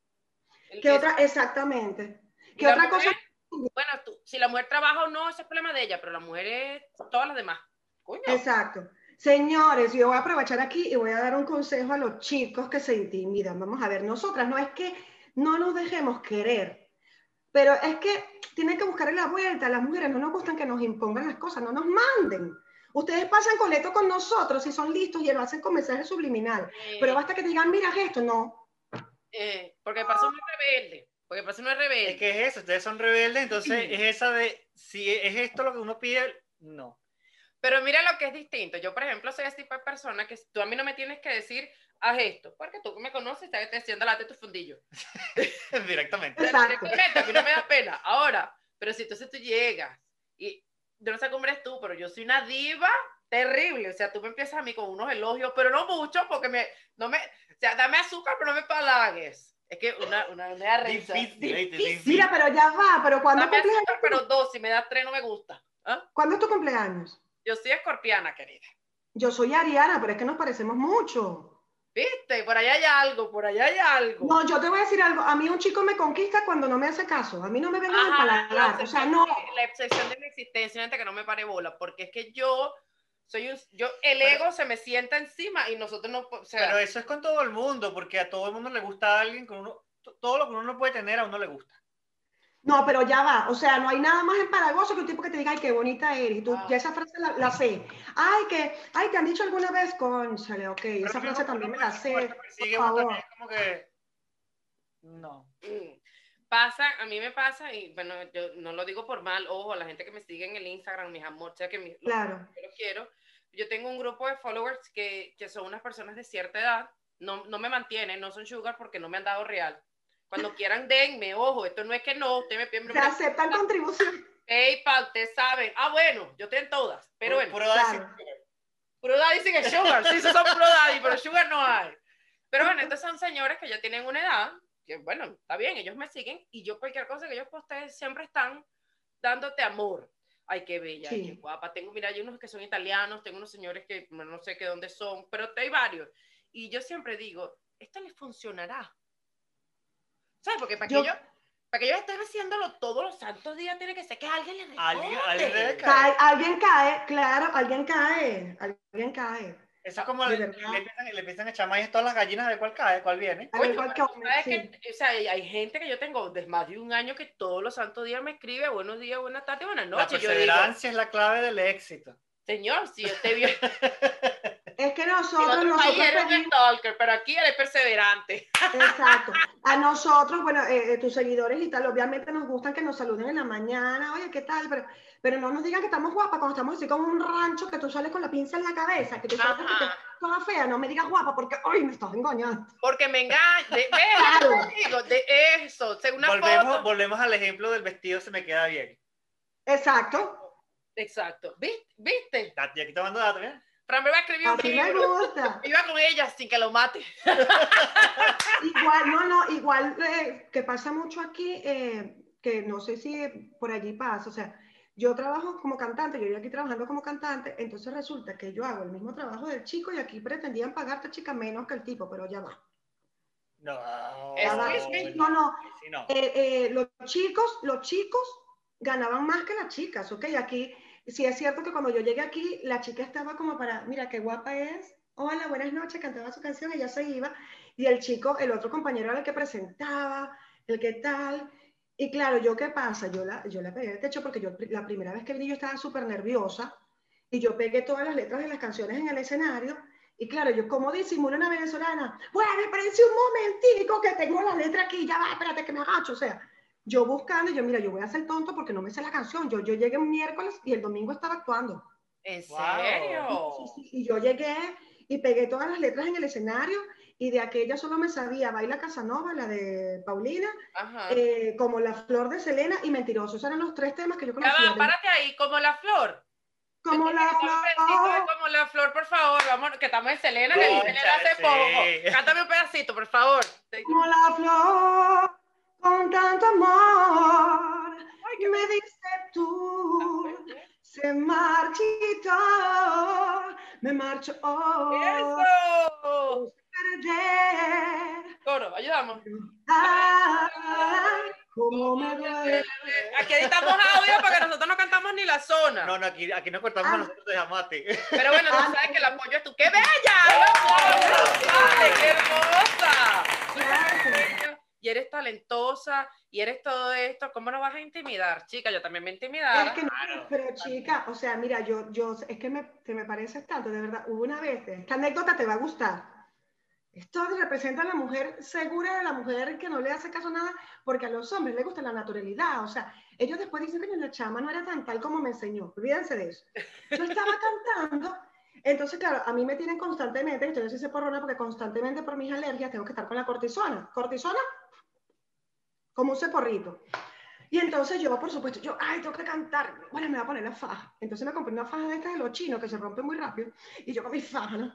El
que
que-
otra, exactamente. ¿Qué otra cosa?
Bueno, tú- si la mujer trabaja o no, ese es problema de ella, pero la mujer es todas las demás. Coño.
Exacto. Señores, yo voy a aprovechar aquí y voy a dar un consejo a los chicos que se intimidan. Vamos a ver, nosotras no es que no nos dejemos querer, pero es que tienen que buscarle la vuelta. Las mujeres no nos gustan que nos impongan las cosas, no nos manden. Ustedes pasan coleto con nosotros si son listos y lo hacen con mensaje subliminal.
Eh,
Pero basta que digan, mira esto, no.
eh, porque pasó es rebelde. Porque pasó es rebelde.
Es que es eso, ustedes son rebeldes, entonces es esa de, si es esto lo que uno pide, no.
Pero mira lo que es distinto. Yo, por ejemplo, soy ese tipo de persona que tú a mí no me tienes que decir, haz esto, porque tú me conoces, sabes, te haciendo la de tu fundillo.
Directamente.
Directamente, a mí no me da pena. Ahora, pero si entonces tú llegas y yo no sé cómo eres tú, pero yo soy una diva terrible. O sea, tú me empiezas a mí con unos elogios, pero no mucho, porque me, no me, o sea, dame azúcar, pero no me palagues. Es que una, una, da risa.
Difícil,
Difícil.
difícil.
Mira, pero ya va, pero ¿cuándo
Dame azúcar, pero dos, si me das tres no me gusta. ¿Ah?
¿Cuándo es tu cumpleaños?
Yo soy escorpiana, querida.
Yo soy Ariana, pero es que nos parecemos mucho.
¿Viste? Por allá hay algo, por allá hay algo.
No, yo te voy a decir algo. A mí un chico me conquista cuando no me hace caso. A mí no me vengan a empalagar. O sea, no.
de- La obsesión de mi existencia, gente que no me pare bola, porque es que yo soy un, yo, el
Pero-
ego se me sienta encima y nosotros no, o sea,
Pero eso es con todo el mundo, porque a todo el mundo le gusta a alguien con uno, to- todo lo que uno no puede tener a uno le gusta.
No, pero ya va. O sea, no hay nada más empalagoso que un tipo que te diga, ay, qué bonita eres. Y tú,
Ah.
ya esa frase la, la sé. Ay, que, ay, te han dicho alguna vez, conchale, ok.
Pero
esa frase también me la sé. por favor.
como que no.
mm. pasa, a mí me pasa, y bueno, yo no lo digo por mal, ojo, a la gente que me sigue en el Instagram, mis amores, sé que mi,
Claro.
yo lo quiero. Yo tengo un grupo de followers que, que son unas personas de cierta edad, no, no me mantienen, no son sugar porque no me han dado real. Cuando quieran, denme, ojo, esto no es que no, usted me pide
Se aceptan contribución.
PayPal, ustedes saben. Ah, bueno, yo tengo todas, pero bueno.
Puro daddy
Puro daddy que sugar, sí, esos son puro daddy, pero sugar no hay. Pero bueno, estos son señores que ya tienen una edad, que bueno, está bien, ellos me siguen y yo cualquier cosa que ellos posteen siempre están dándote amor. Ay, qué bella,
Sí.
qué guapa. Tengo, mira, hay unos que son italianos, tengo unos señores que no sé qué dónde son, pero hay varios. Y yo siempre digo, esto les funcionará. ¿Sabes? Porque para que
Yo-
yo, para que ellos estén haciéndolo todos los santos días, tiene que ser que alguien les responde.
Alguien- alguien debe caer.
Cae- alguien cae, claro, alguien cae, alguien cae.
Eso es como le, le empiezan, le empiezan a echar maíz a todas las gallinas de cuál cae, cuál viene.
A ver
Coño,
cuál come,
¿sabes
sí.
qué? O sea, hay, hay gente que yo tengo de más de un año que todos los santos días me escribe buenos días, buenas tardes, buenas
La
noches. Yo digo,
perseverancia es la clave del éxito.
Señor, si yo te vio
Es que nosotros,
otro
nosotros
país eres un
pedimos-
stalker, pero aquí eres perseverante.
Exacto. A nosotros, bueno, eh, eh, tus seguidores y tal, obviamente nos gustan que nos saluden en la mañana, oye, ¿qué tal? Pero, pero no nos digan que estamos guapas cuando estamos así como un rancho, que tú sales con la pinza en la cabeza, que tú sales que te- toda fea, no me digas guapa porque, ay, me estás engañando.
Porque me engañan. ¿Ves?
Claro.
Digo, de eso, según una
Volvemos,
foto.
volvemos al ejemplo del vestido se me queda bien.
Exacto.
Exacto. ¿Viste? ¿Viste?
Ya aquí tomando datos.
Fran me va a escribir un
Así me
libro.
gusta.
Iba con ella sin que lo mate.
Igual, no, no, igual eh, que pasa mucho aquí, eh, que no sé si por allí pasa, o sea, yo trabajo como cantante, yo estoy aquí trabajando como cantante, entonces resulta que yo hago el mismo trabajo del chico y aquí pretendían pagarte chica menos que el tipo, pero ya va.
No.
Es
Ya va.
que-
No, no,
Sí, no.
eh, eh, los chicos, los chicos ganaban más que las chicas, ¿ok? Aquí, sí es cierto que cuando yo llegué aquí, la chica estaba como para, mira, qué guapa es, hola, buenas noches, cantaba su canción, ella se iba, y el chico, el otro compañero era el que presentaba, el que tal, y claro, yo qué pasa, yo la, yo la pegué de techo porque yo la primera vez que vine yo estaba súper nerviosa, y yo pegué todas las letras de las canciones en el escenario, y claro, yo como disimulo una venezolana, bueno, espérense un momentico que tengo la letra aquí, ya va, espérate que me agacho, o sea, yo buscando, y yo, mira, yo voy a ser tonto porque no me sé la canción. Yo, yo llegué un miércoles y el domingo estaba actuando.
¿En serio?
Sí, sí, y yo llegué y pegué todas las letras en el escenario y de aquella solo me sabía Baila Casanova, la de Paulina, eh, como La Flor de Selena y Mentiroso. Esos eran los tres temas que yo
Ya
conocía.
va, párate ahí, como la flor.
como La Flor.
como la flor, por favor. Vamos, que estamos en Selena, que Selena hace poco. Cántame un pedacito, por favor.
Como la flor, con tanto amor, me diste tú, se marchitó, me marcho hoy,
¡Eso!
perder,
Coro, ayudamos.
ay, cómo me duele.
Aquí editamos audio porque nosotros no cantamos ni la zona.
No, no, aquí, aquí no cortamos
Ah.
nosotros, dejamos a ti.
Pero bueno,
Ah,
tú sabes que el apoyo es tú. ¡Qué bella! ¡Vale, qué hermosa! Eres bella, Y eres talentosa y eres todo esto. ¿Cómo no vas a intimidar? Chica, yo también me intimidaba.
Es que no,
Claro.
pero chica, o sea, mira, yo, yo, es que me, te me pareces tanto, de verdad, hubo una vez, esta anécdota te va a gustar. Esto representa a la mujer segura de la mujer que no le hace caso a nada, porque a los hombres les gusta la naturalidad, o sea, ellos después dicen que la chama no era tan tal como me enseñó, olvídense de eso. Yo estaba cantando, entonces claro, a mí me tienen constantemente, estoy así se porrona porque constantemente por mis alergias tengo que estar con la cortisona. ¿Cortisona? Como un ceporrito. Y entonces yo, por supuesto, yo, ay, tengo que cantar. Bueno, me voy a poner la faja. Entonces me compré una faja de estas de los chinos que se rompen muy rápido. Y yo con mi faja, ¿no?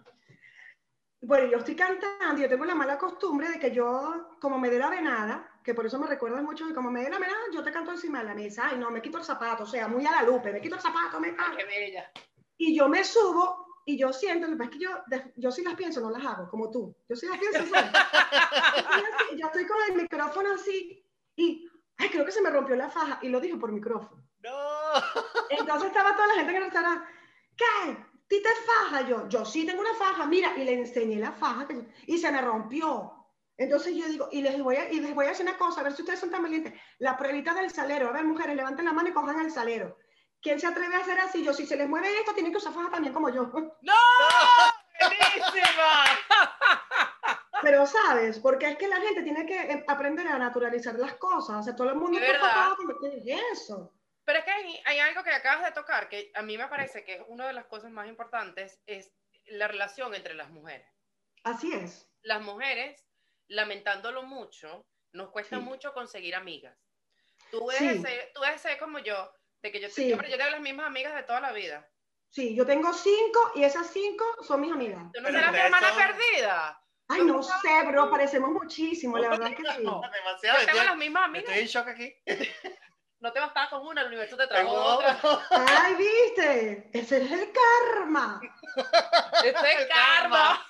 Bueno, yo estoy cantando y yo tengo la mala costumbre de que yo, como me dé la venada, que por eso me recuerda mucho, que como me dé la venada, yo te canto encima de la mesa. Ay, no, me quito el zapato, o sea, muy a la lupe, me quito el zapato, me
Ay, ¡Qué bella!
y yo me subo y yo siento, lo que pasa es que yo, yo sí las pienso, no las hago, como tú. Yo sí las pienso. ¿sabes? Yo estoy con el micrófono así y, ay, creo que se me rompió la faja y lo dije por micrófono.
No.
Entonces estaba toda la gente en el restaurante, ¿qué? ¿Ti te faja? Yo, yo sí tengo una faja, mira, y le enseñé la faja que- y se me rompió. Entonces yo digo, y les, voy a, y les voy a hacer una cosa, a ver si ustedes son tan valientes. La pruebita del salero, a ver, mujeres, levanten la mano y cojan el salero. ¿Quién se atreve a hacer así? Yo, si se les mueve esto, tienen que usar faja también como yo.
¡No! ¡Buenísima!
Pero sabes, porque es que la gente tiene que eh, aprender a naturalizar las cosas. O sea, todo el mundo
Es
está meter eso.
Pero es que hay, hay algo que acabas de tocar que a mí me parece que es una de las cosas más importantes, es la relación entre las mujeres.
Así es.
Las mujeres, lamentándolo mucho, nos cuesta
Sí.
mucho conseguir amigas. Tú
Sí.
debes, ser, tú debes ser como yo, de que yo,
Sí.
yo, yo tengo las mismas amigas de toda la vida.
Sí, yo tengo cinco y esas cinco son mis amigas.
¿Tú no serás mi hermana
son-
perdida?
Ay, no sé, bro, parecemos muchísimo, la verdad es que sí.
No, demasiado.
Yo tengo
Estoy,
las mismas amigas.
estoy en shock aquí.
No te bastabas con una, el universo te trajo otra.
Ay, ¿viste? Ese es el karma.
Este es
El
karma.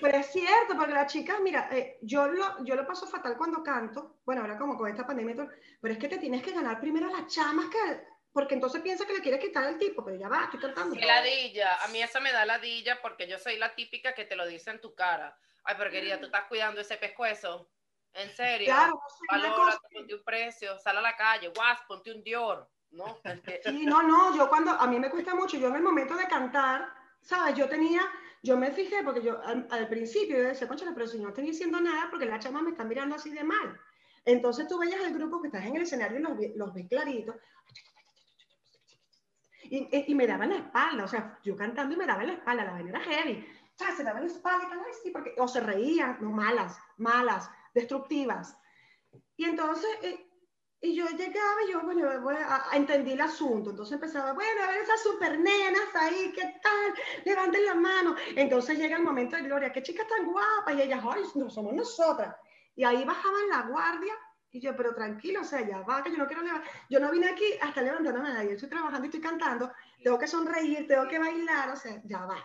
Pero es cierto, porque las chicas, mira, eh, yo, lo, yo lo paso fatal cuando canto, bueno, ahora como con esta pandemia, pero es que te tienes que ganar primero a las chamas, que, porque entonces piensa que le quieres quitar el tipo, pero ya va, estoy cantando.
Qué ladilla. A mí eso me da ladilla porque yo soy la típica que te lo dice en tu cara. Ay, pero querida, tú estás cuidando ese pescuezo. En serio.
Claro,
Valora,
cosa-
ponte un precio, sal a la calle, guas, ponte un Dior. ¿No?
Sí, no, no, yo cuando, a mí me cuesta mucho, yo en el momento de cantar, ¿sabes? Yo tenía, yo me fijé, porque yo al, al principio yo decía, conchale, pero si no estoy diciendo nada, porque las chamas me están mirando así de mal. Entonces tú veías el grupo que estás en el escenario y los, los ves claritos. Y, y- y me daban la espalda, o sea, yo cantando y me daban la espalda, la vaina era heavy. O sea, se daban la espalda tal, ay, sí, porque, o se reían, no, malas, malas, destructivas. Y entonces, eh, y yo llegaba y yo, bueno, bueno, a- a- entendí el asunto. Entonces empezaba, bueno, a ver esas super nenas ahí, ¿qué tal? Levanten la mano. Entonces llega el momento de gloria, qué chicas tan guapas. Y ellas, ay, no somos nosotras. Y ahí bajaban la guardia. Y yo, pero tranquilo, o sea, ya va, que yo no quiero levantar. Yo no vine aquí hasta levantarme a nadie. Estoy trabajando y estoy cantando. Tengo que sonreír, tengo que bailar, o sea, ya va.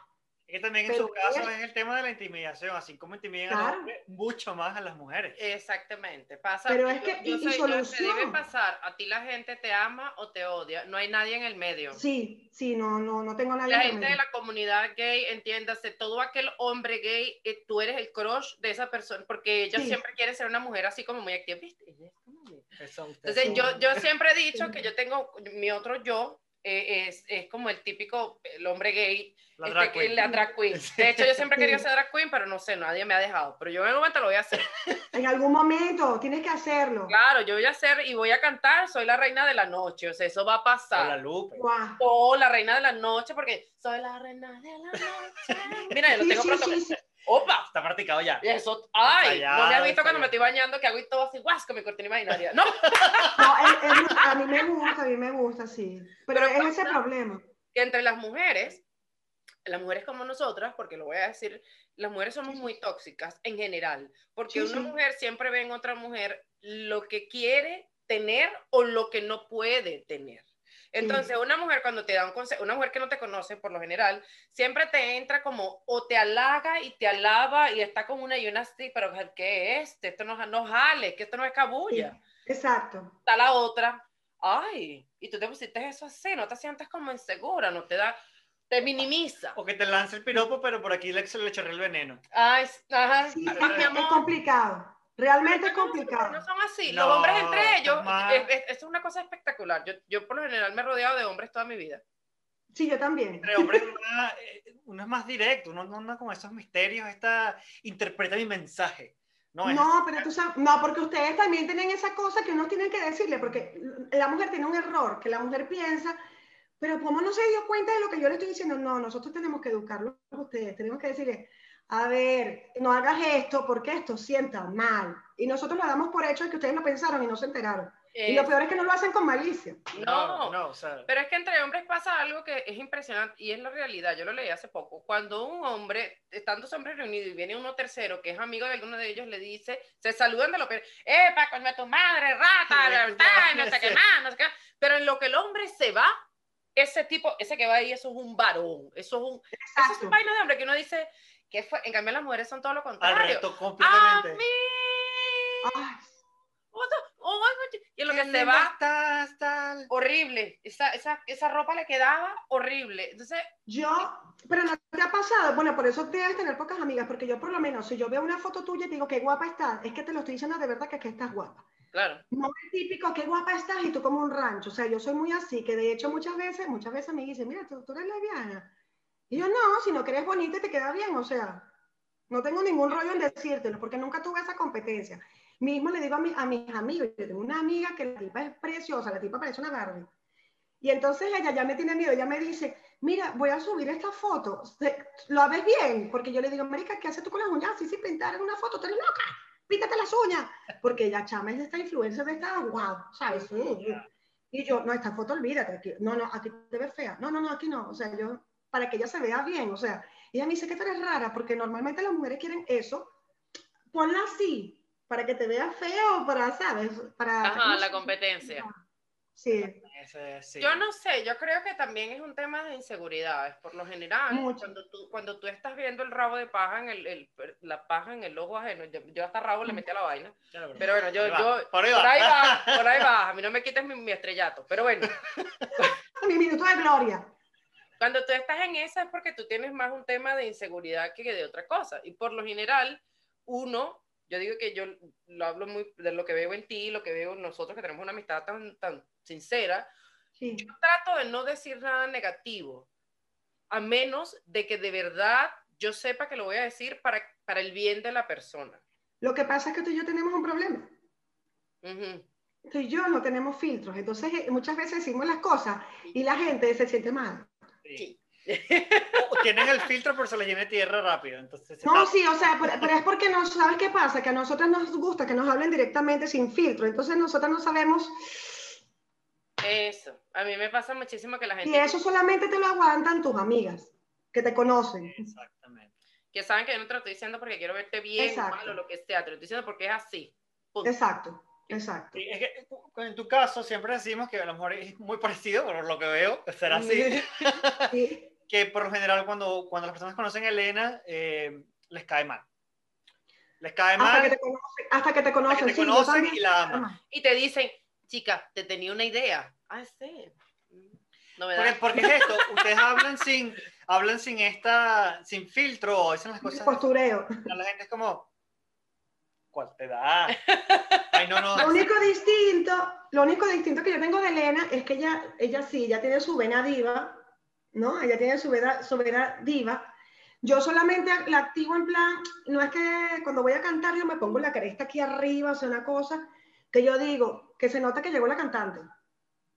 Es que también en
Pero
su caso
es-
es el tema de la intimidación, así como intimidan a
Claro.
los hombres, mucho más a las mujeres.
Exactamente. Pasa,
Pero
yo-
es que-
yo
y- y
soy- yo- te
solución.
debe pasar. A ti la gente te ama o te odia. No hay nadie en el medio.
Sí, sí, no, no, no tengo nadie.
La
en
gente
medio.
de la comunidad gay, entiéndase, todo aquel hombre gay, eh, tú eres el crush de esa persona, porque ellos
Sí.
siempre quieren ser una mujer así como muy activa. Ella Entonces, yo, yo siempre he dicho que yo tengo, mi otro yo eh, es, es como el típico, el hombre gay,
la
este,
drag
que-
queen.
la drag queen. De hecho, yo siempre
Sí.
ser drag queen, pero no sé, nadie me ha dejado. Pero yo en algún momento lo voy a hacer.
En algún momento tienes que hacerlo.
Claro, yo voy a hacer y voy a cantar, soy la reina de la noche, o sea, eso va a pasar.
Lupe.
Guau.
Oh, la reina de la noche, porque soy la reina de la noche. Mira, yo lo
Sí,
tengo
sí,
pronto.
sí, sí.
¡Opa!
Está practicado ya.
Y eso, ay,
Está
no me has visto cuando me estoy bañando que hago y todo así, guas, con mi cortina imaginaria. No,
No, es- es- a mí me gusta, a mí me gusta, sí. Pero,
Pero
es ese problema.
que entre las mujeres, las mujeres como nosotras, porque lo voy a decir, las mujeres somos muy tóxicas en general, porque
Sí,
una
sí.
mujer siempre ve en otra mujer lo que quiere tener o lo que no puede tener. Entonces, una mujer cuando te da un consejo, una mujer que no te conoce por lo general, siempre te entra como o te halaga y te alaba y está con una y una así, pero ¿qué es? Esto no, no jale, que esto no es cabulla.
Exacto.
Está la otra, ay, y tú te pusiste eso así, no te sientes como insegura, no te da, te minimiza.
O que te lance el piropo, pero por aquí le, le el veneno.
Ay, ajá,
Sí, es, es complicado. Realmente es complicado.
No son así,
No,
los hombres entre ellos, es, es- es una cosa espectacular. Yo, yo por lo general me he rodeado de hombres toda mi vida.
Sí, yo también.
Entre hombres eh, uno es más directo, uno no anda con esos misterios, esta interpreta mi mensaje. No, es
No, pero tú sabes, no, porque ustedes también tienen esa cosa que uno tiene que decirle, porque la mujer tiene un error, que la mujer piensa, pero ¿cómo no se dio cuenta de lo que yo le estoy diciendo? No, nosotros tenemos que educarlos a ustedes, tenemos que decirle, a ver, no hagas esto porque esto sienta mal. Y nosotros lo damos por hecho de que ustedes lo pensaron y no se enteraron. y lo peor es que no lo hacen con malicia.
no,
no, o sea,
Pero es que entre hombres pasa algo que es impresionante y es la realidad. Yo lo leí hace poco. Cuando un hombre, están dos hombres reunidos y viene uno tercero que es amigo de alguno de ellos, le dice, se saludan de lo peor, ¡Epa, coño a tu madre, rata! verdad, no sé qué más, no sé qué más". Pero en lo que el hombre se va, ese tipo, ese que va ahí, eso es un varón. Eso es un. Eso es
Exacto.
un vaina de hombre que uno dice, ¿qué fue? En cambio, las mujeres son todo lo
al
contrario.
reto
¡A
completamente.
mí!
Ay,
Oh, y en lo que se va,
estás, tal.
horrible. Esa, esa, esa ropa le quedaba horrible. Entonces,
Yo, pero no te ha pasado, bueno, por eso debes tener pocas amigas, porque yo por lo menos, si yo veo una foto tuya y te digo qué guapa estás, es que te lo estoy diciendo de verdad que, es que estás guapa.
claro.
No es típico, qué guapa estás y tú como un rancho. O sea, yo soy muy así, que de hecho muchas veces, muchas veces me dicen, mira, tú, tú eres lesbiana. Y yo, no, sino que eres bonita te queda bien, o sea, No tengo ningún rollo en decírtelo, porque nunca tuve esa competencia. Mismo le digo a, mi, a mis amigos, yo tengo una amiga que la tipa es preciosa, la tipa parece una Barbie. Y entonces ella ya me tiene miedo, ella me dice, mira, voy a subir esta foto, ¿lo ves bien? Porque yo le digo, Marica, ¿qué haces tú con las uñas? Sí, sí, pintar en una foto, ¿tú eres loca? Píntate las uñas. Porque ella chama es de esta influencia de esta, wow, ¿sabes? Y yo, no, esta foto olvídate, no, no, aquí te ves fea. No, no, no, aquí no, o sea, yo, para que ella se vea bien, o sea, y ella me dice que tú eres rara, porque normalmente las mujeres quieren eso, ponla así, para que te veas feo, para, ¿sabes? Para,
Ajá, la competencia.
Sí.
Yo no sé, yo creo que también es un tema de inseguridades. Por lo general, cuando tú, cuando tú estás viendo el rabo de paja en el, el la paja en el ojo ajeno, yo, hasta rabo le metí a la vaina. Pero bueno, yo, yo por, ahí va. por ahí va, A mí no me quites mi, mi estrellato. Pero bueno.
mi minuto de gloria.
Cuando tú estás en esa es porque tú tienes más un tema de inseguridad que de otra cosa. Y por lo general, uno yo digo que yo lo hablo muy de lo que veo en ti, lo que veo nosotros que tenemos una amistad tan, tan sincera. Yo trato de no decir nada negativo, a menos de que de verdad yo sepa que lo voy a decir para, para el bien de la persona.
Lo que pasa es que tú y yo tenemos un problema. Tú y yo no tenemos filtros, entonces eh, muchas veces decimos las cosas y la gente se siente mal.
Sí. Tienes el filtro, pero se le llena tierra rápido. Entonces
no, sí, o sea, pero, es porque no sabes qué pasa, que a nosotros nos gusta que nos hablen directamente sin filtro. Entonces nosotros no sabemos.
Eso, a mí me pasa muchísimo que la gente.
Y eso solamente te lo aguantan tus amigas, que te conocen.
Exactamente. Que saben que yo no te lo estoy diciendo porque quiero verte bien, o lo que sea, te lo estoy diciendo porque es así.
Exacto. Exacto.
es que, en tu caso siempre decimos que a lo mejor es muy parecido, por lo que veo, será así. Sí. que por lo general cuando, cuando las personas conocen a Elena, eh, les cae mal. Les cae mal.
Hasta que te conocen, hasta que te conocen,
te conocen y la aman.
Y te dicen, chica, te tenía una idea. Ah, sí.
No me porque, porque, es esto, ustedes hablan sin, hablan sin esta, sin filtro, dicen las cosas.
Postureo.
La gente es como, ¿cuál te da?
Ay, no, no. Lo único distinto, lo único distinto que yo tengo de Elena es que ella, ella sí, ya tiene su vena diva, ¿no? Ella tiene su vena, su diva. Yo solamente la activo en plan, no es que cuando voy a cantar yo me pongo la cresta aquí arriba, o sea, una cosa que yo digo, que se nota que llegó la cantante.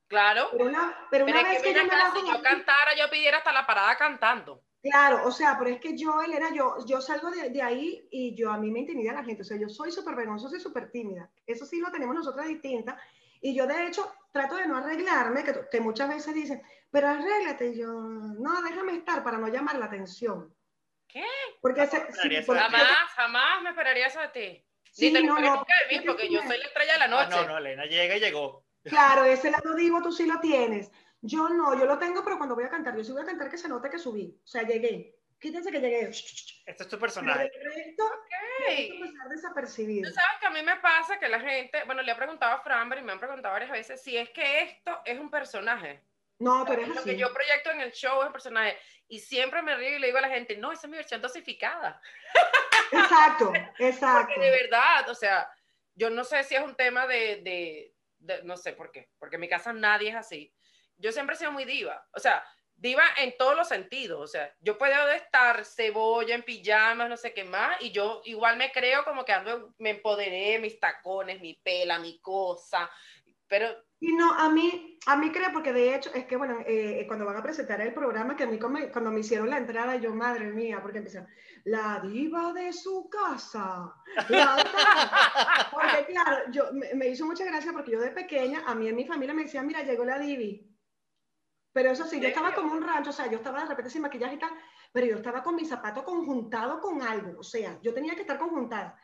Claro.
Pero una, pero una vez que, yo,
si yo cantara, yo pidiera hasta la parada cantando.
Claro, o sea, pero es que yo, Elena, yo, yo salgo de, de, ahí y yo a mí me intimida la gente. O sea, yo soy súper vergonzosa y súper tímida. Eso sí lo tenemos nosotras distintas. Y yo, de hecho, trato de no arreglarme, que, que muchas veces dicen, pero arréglate. Y yo, no, déjame estar para no llamar la atención.
¿Qué?
Porque,
jamás, jamás me esperaría eso de ti. Sí, Ni te no, no, porque, porque yo soy la estrella de la noche.
no, no, Elena llega y llegó.
Claro, ese lado divo tú sí lo tienes. Yo no, yo lo tengo, pero cuando voy a cantar, yo sí voy a cantar que se note que subí. O sea, llegué. Quítense que llegué.
Este es tu personaje.
Esto, okay. desapercibido.
Tú sabes que a mí me pasa que la gente, bueno, le ha preguntado a Framber y me han preguntado varias veces si es que esto es un personaje.
No, pero es
Lo que yo proyecto en el show es un personaje. Y siempre me río y le digo a la gente, no, esa es mi versión dosificada.
Exacto, exacto.
Porque de verdad, o sea, yo no sé si es un tema de, de, de no sé por qué, porque en mi casa nadie es así yo siempre he sido muy diva, o sea, diva en todos los sentidos, o sea, yo puedo estar cebolla en pijamas, no sé qué más, y yo igual me creo como que ando, me empoderé, mis tacones, mi pela, mi cosa, pero...
Y no, a mí, a mí creo, porque de hecho, es que, bueno, eh, cuando van a presentar el programa, que a mí cuando me hicieron la entrada, yo, madre mía, porque empezaron, la diva de su casa. porque claro, yo, me, me, hizo mucha gracia porque yo de pequeña, a mí en mi familia me decían, mira, llegó la divi. Pero eso sí, yo estaba como un rancho, o sea, yo estaba de repente sin maquillaje y tal, pero yo estaba con mi zapato conjuntado con algo, o sea, yo tenía que estar conjuntada.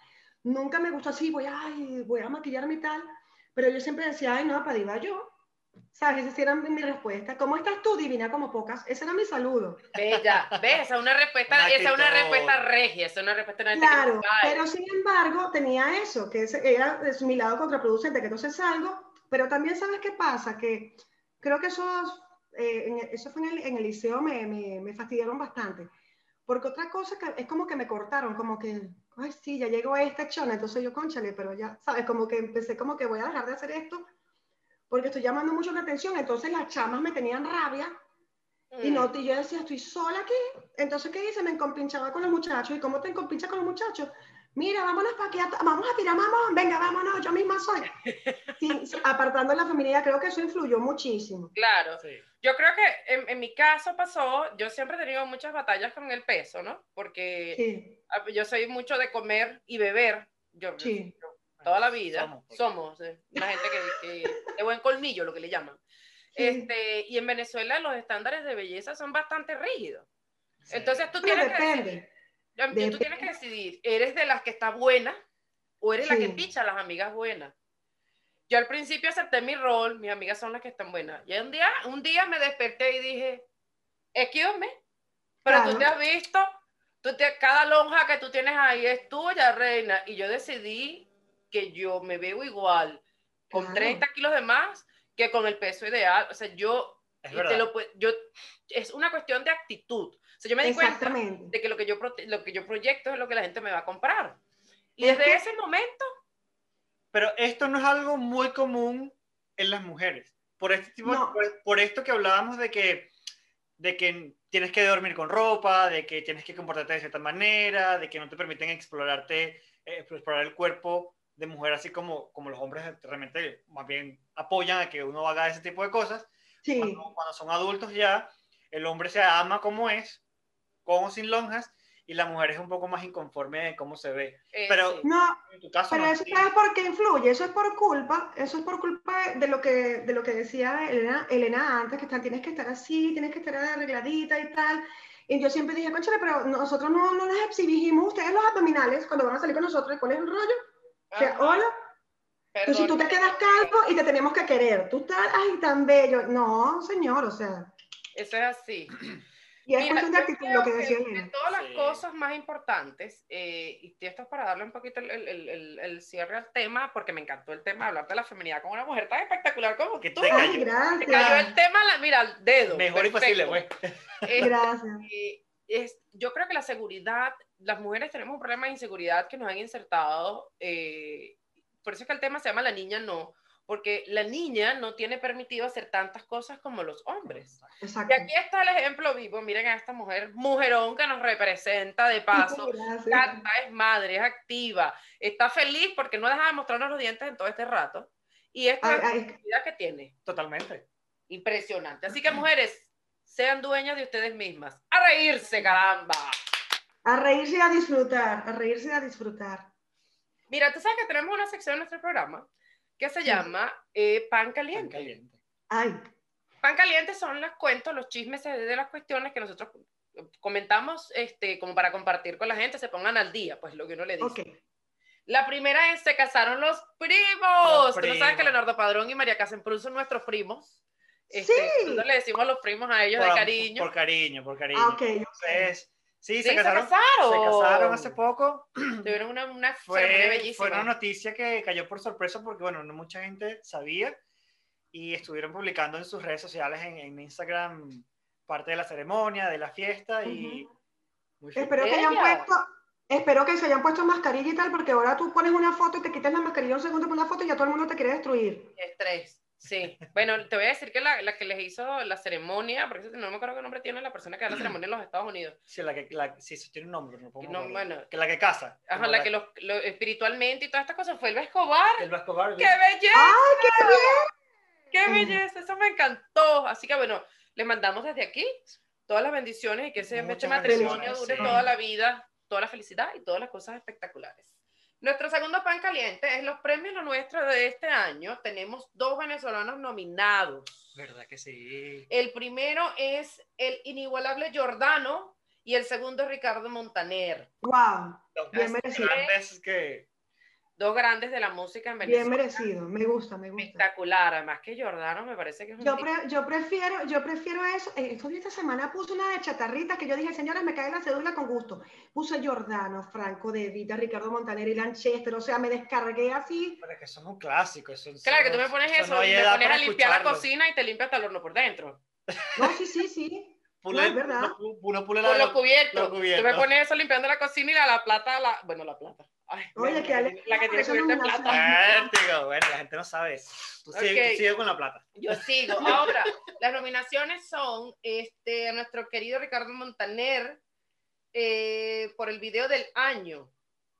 Nunca me gustó así, voy, ay, voy a maquillarme y tal, pero yo siempre decía, ay, no, para diva yo. ¿Sabes? Esa era mi respuesta. ¿Cómo estás tú, divina como pocas? Ese era mi saludo.
Bella, ves, esa es una respuesta, esa es una respuesta regia, esa es una respuesta
Claro, pero sin embargo tenía eso, que era es mi lado contraproducente, que entonces salgo, pero también sabes qué pasa, que creo que eso eh, eso fue en el, en el liceo, me, me, me, fastidiaron bastante. Porque otra cosa que es como que me cortaron, como que, ay, sí, ya llegó esta chona, entonces yo, conchale, pero ya, ¿sabes? Como que empecé como que voy a dejar de hacer esto porque estoy llamando mucho la atención. Entonces las chamas me tenían rabia Y
Mm.
no, y yo decía, estoy sola aquí. Entonces, ¿qué hice? Me encompinchaba con los muchachos. ¿Y cómo te encompinchas con los muchachos? Mira, vámonos para aquí, vamos a tirar mamón, venga, vámonos, yo misma soy. Sí, sí, apartando la familia, creo que eso influyó muchísimo.
Claro.
Sí.
Yo creo que en, en mi caso pasó, yo siempre he tenido muchas batallas con el peso, ¿no? Porque
Sí,
yo soy mucho de comer y beber. Yo,
sí.
yo toda la vida
Somos,
somos,
porque-
eh, una gente que, que- de buen colmillo, lo que le llaman. Este, y en Venezuela los estándares de belleza son bastante rígidos.
Sí.
Entonces tú
Pero
tienes que decidir,
depende.
Tú tienes que decidir, ¿eres de las que está buena o eres la que picha a las amigas buenas? Yo al principio acepté mi rol, mis amigas son las que están buenas. Y un día, un día me desperté y dije, excuse me, pero
Claro.
tú te has visto, tú te, cada lonja que tú tienes ahí es tuya, reina. Y yo decidí que yo me veo igual con
Claro.
30 kilos de más que con el peso ideal. O sea, yo,
Es
y
verdad.
te lo, pu- yo, es una cuestión de actitud. Sea, yo me di cuenta de que lo que yo lo que yo proyecto es lo que la gente me va a comprar. Y
Es
desde
que-
ese momento,
Pero esto no es algo muy común en las mujeres. Por, este tipo,
No.
por, por esto que hablábamos de que, de que tienes que dormir con ropa, de que tienes que comportarte de cierta manera, de que no te permiten explorarte, eh, explorar el cuerpo de mujer así como, como los hombres realmente más bien apoyan a que uno haga ese tipo de cosas.
Sí,
Cuando, cuando son adultos ya, el hombre se ama como es, con o sin lonjas, y la mujer es un poco más inconforme de cómo se ve.
eh,
Pero-
sí.
no,
En tu caso,
pero
no.
eso sabes por qué influye, eso es por culpa, eso es por culpa de lo que, de lo que decía Elena, Elena antes, que está- tienes que estar así, tienes que estar arregladita y tal. Y yo siempre dije, conchale, pero nosotros no, no les exhibimos ustedes los abdominales cuando van a salir con nosotros, ¿cuál es el rollo? O sea, hola, tú si tú te
perdón.
quedas calvo y te tenemos que querer, tú estás, ay, tan bello. No, señor, o sea,
Eso es así.
Y es
Mira,
cuestión de actitud lo que decía
de
Elena.
todas las
Sí.
cosas más importantes, eh, y esto es para darle un poquito el, el- el- el- el cierre al tema, porque me encantó el tema de hablar de la feminidad con una mujer tan espectacular como
Que
tú.
te
Te
cayó.
Ay, gracias.
cayó el tema, la- mira, al dedo.
Mejor imposible, güey.
Este,
Gracias.
Eh, es, yo creo que la seguridad, las mujeres tenemos un problema de inseguridad que nos han insertado, eh, por eso es que el tema se llama la niña no, porque la niña no tiene permitido hacer tantas cosas como los hombres.
Exacto.
Y aquí está el ejemplo vivo, miren a esta mujer, mujerón que nos representa de paso, canta, es madre, es activa, está feliz porque no deja de mostrarnos los dientes en todo este rato, y esta seguridad que tiene.
Totalmente.
Impresionante. Así que mujeres, sean dueñas de ustedes mismas. A reírse, caramba.
A reírse y a disfrutar, a reírse y a disfrutar.
Mira, tú sabes que tenemos una sección en nuestro programa que se llama eh, Pan Caliente.
caliente.
Ay,
Pan Caliente son los cuentos, los chismes de las cuestiones que nosotros comentamos este, como para compartir con la gente, se pongan al día, pues lo que uno le dice.
ok.
La primera es, se casaron los primos.
Los
Tú no sabes
primos.
que Leonardo Padrón y María Casemprún son nuestros primos. Este,
Sí.
Nosotros le decimos los primos a ellos de
Por-
cariño.
Por cariño, por cariño.
Ah, ok. ok.
Entonces, sí,
Sí,
se, casaron, se
casaron.
casaron hace poco.
Tuvieron una, una ceremonia
Fue,
bellísima.
fue una noticia que cayó por sorpresa porque, bueno, no mucha gente sabía y estuvieron publicando en sus redes sociales, en, en Instagram, parte de la ceremonia, de la fiesta y... muy feliz.
Espero que hayan puesto, espero que se hayan puesto mascarilla y tal, porque ahora tú pones una foto y te quitas la mascarilla un segundo por una foto y ya todo el mundo te quiere destruir.
Estrés, sí. Bueno, te voy a decir que la, la que les hizo la ceremonia, porque no me acuerdo qué nombre tiene la persona que da la ceremonia en los Estados Unidos.
Sí, la que, la, sí, eso tiene un nombre, pero no puedo
No, bueno.
que la que casa.
Ajá, la que los, lo- espiritualmente y todas estas cosas fue el Escobar.
El Vasco Barbie.
¡Qué belleza!
¡Ay, qué bien!
¡Qué
Mm.
belleza! Eso me encantó. Así que bueno, les mandamos desde aquí todas las bendiciones y que ese
Muchas
este matrimonio dure
sí.
toda la vida, toda la felicidad y todas las cosas espectaculares. Nuestro segundo pan caliente es los premios Lo Nuestro de este año. Tenemos dos venezolanos nominados.
¿Verdad que sí?
El primero es el inigualable Giordano y el segundo Ricardo Montaner.
¡Wow!
Los
Bien merecido.
grandes que...
Dos grandes de la música en
Bien
Venezuela.
merecido. Me gusta, me gusta.
Espectacular. Además que Giordano me parece que es un
Yo, pre- yo prefiero, yo prefiero eso. Eh, días esta semana puse una de chatarrita que yo dije, señores, me cae la cédula con gusto. Puse Giordano, Franco De Vita, Ricardo Montaner y Lanchester. O sea, me descargué así.
Pero es que son un clásico. Eso,
Claro, que tú me pones eso,
no
y me pones
para
a limpiar la cocina y te limpia hasta el horno por dentro.
No, sí, sí, sí.
Pule-
No, es verdad.
Uno, uno pule la,
Por los cubiertos.
los
Tú me pones eso limpiando la cocina y la, la plata, la, bueno, la plata. Ay,
Oye,
la,
que
la que tiene cubierta en plata.
Vértigo. Bueno, la gente no sabe eso. Tú sigue,
Ok.
tú sigue con la plata.
Yo sigo. Ahora, las nominaciones son este, a nuestro querido Ricardo Montaner eh, por el video del año.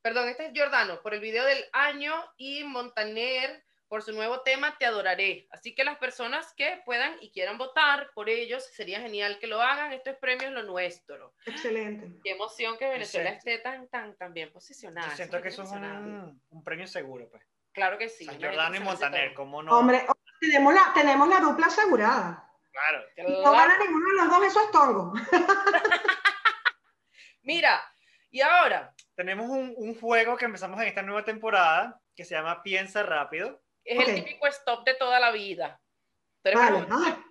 Perdón, este es Giordano, por el video del año y Montaner por su nuevo tema Te adoraré. Así que las personas que puedan y quieran votar por ellos, sería genial que lo hagan. Esto es premios lo nuestro.
Excelente.
Qué emoción que Venezuela esté tan, tan, tan bien posicionada.
Yo siento que eso es un, un premio seguro, pues.
Claro que sí.
San Giordano y Montaner. ¿cómo no?
Hombre, tenemos la, tenemos la dupla asegurada.
Claro.
No gana ninguno de los dos, eso es tongo.
Mira, y ahora,
Tenemos un, un juego que empezamos en esta nueva temporada que se llama Piensa Rápido.
Es
Ok.
el típico stop de toda la vida.
Vale.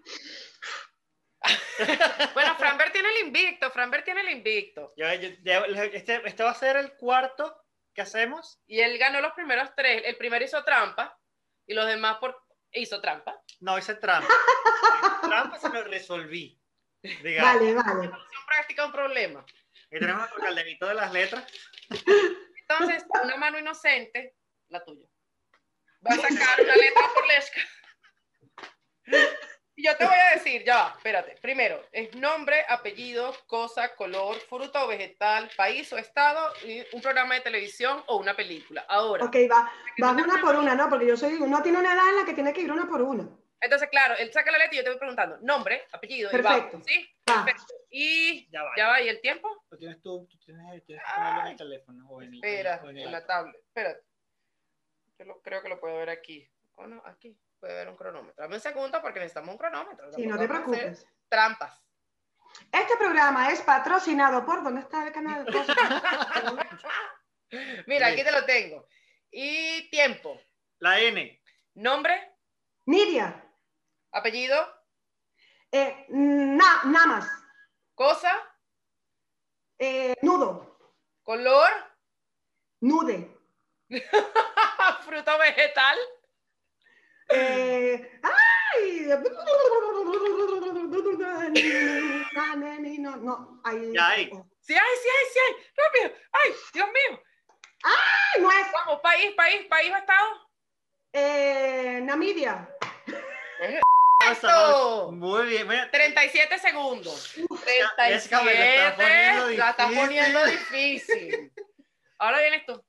Bueno, Franbert tiene el invicto, Franbert tiene el invicto.
Yo- yo- este, este va a ser el cuarto que hacemos.
Y él ganó los primeros tres. El primero hizo trampa y los demás por... hizo trampa.
No, hice trampa. trampa se lo resolví. Digamos.
vale, vale.
Acción práctica un problema.
Y tenemos nuestro calderito de las letras.
Entonces, una mano inocente, la tuya. Va a sacar una letra por Leshka. Y yo te voy a decir, ya va, espérate. Primero, es nombre, apellido, cosa, color, fruta o vegetal, país o estado, y un programa de televisión o una película. Ahora,
Ok, va, vas una por una, ¿no? Porque yo soy, uno tiene una edad en la que tiene que ir una por una.
entonces, claro, él saca la letra y yo te voy preguntando nombre, apellido, y
Perfecto.
vamos, ¿sí?
Va.
Perfecto. Y
Ya va.
ya va, ¿y el tiempo?
Lo tienes tú, tú tienes, tienes que ponerlo en el teléfono. O en el,
Espera,
o en el
en la tablet. Espérate. Yo lo, creo que lo puedo ver aquí. ¿O no? Aquí. Puede ver un cronómetro. Dame un segundo porque necesitamos un cronómetro.
Sí, no te preocupes.
Trampas.
Este programa es patrocinado por. ¿Dónde está el canal?
Mira, aquí te lo tengo. Y tiempo.
La N.
Nombre,
Nidia.
apellido,
Eh, na, namas.
cosa,
Eh, nudo.
color,
Nude.
fruta o vegetal,
Eh, ¡Ay! No, no, ahí.
Ya hay.
Sí hay, sí hay, sí hay. Rápido. Ay, Dios mío.
¡Ay, no es!
Vamos, país, país, país o estado.
Eh, Namibia.
Eso.
Muy bien. Mira,
37 segundos.
Jessica, me lo estás
37.
poniendo
La estás poniendo difícil. Ahora vienes tú.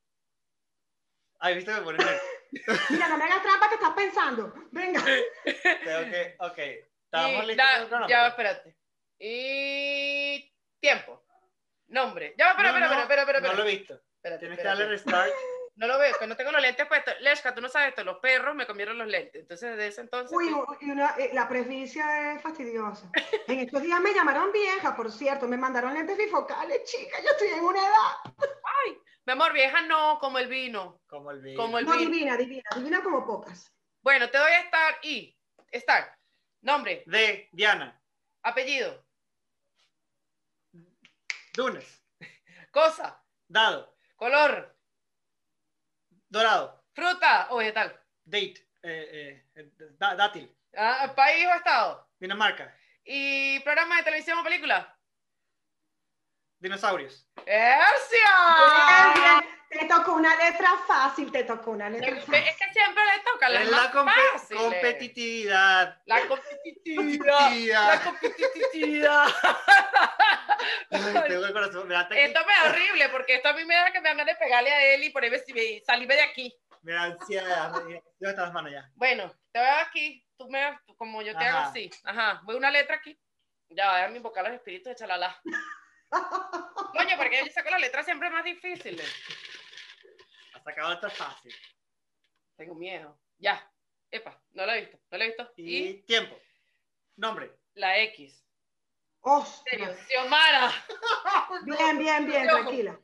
Ay, viste que ponen.
Mira, no me hagas trampa que estás pensando. Venga.
Que. Ok. Estamos listos
da-? Ya, espérate. Y tiempo. Nombre. Ya, va, espera,
No,
espera,
no,
espera, espera, espera.
No lo he visto.
Espérate,
Tienes que darle restart.
No lo veo, que no tengo los lentes puestos. Leshka, tú no sabes esto, los perros me comieron los lentes. Entonces, desde ese entonces.
Uy, y una- eh, la presbicia es fastidiosa. En estos días me llamaron vieja, por cierto. Me mandaron lentes bifocales, chica. Yo estoy en una edad.
Mi amor, vieja, no, como el vino.
Como el video.
Como el
No,
vino.
divina, divina. Divina como pocas.
Bueno, te doy a estar y. Estar. Nombre,
De Diana.
apellido,
Dunes.
cosa,
Dado.
color,
Dorado.
fruta o vegetal.
Date. Eh, eh, da- dátil.
Ah, país o estado.
Dinamarca.
Y programa de televisión o película.
Dinosaurios.
¡Ercia!
Te tocó una letra fácil, te tocó una letra
Es
fácil.
que siempre le toca las
Es la
fáciles.
competitividad.
La competitividad. La competitividad.
Ay, tengo el corazón. Me
Esto me da horrible porque esto a mí me da que me dan ganas de pegarle a él y por ahí me- me- salirme de aquí.
me da ansiedad. ¿Dónde están las manos ya?
Bueno, te veo aquí. Tú me como yo te hago
Ajá.
así. Ajá. Voy una letra aquí. Ya, déjame invocar los espíritus de chalala. Coño, porque yo saco las letras siempre más difíciles.
Ha sacado otra fácil.
Tengo miedo. Ya. Epa, no lo he visto. No lo he visto.
Y,
Y
tiempo. Nombre.
la X. Serio,
Ostras.
Xiomara.
Bien, bien, bien, tranquila.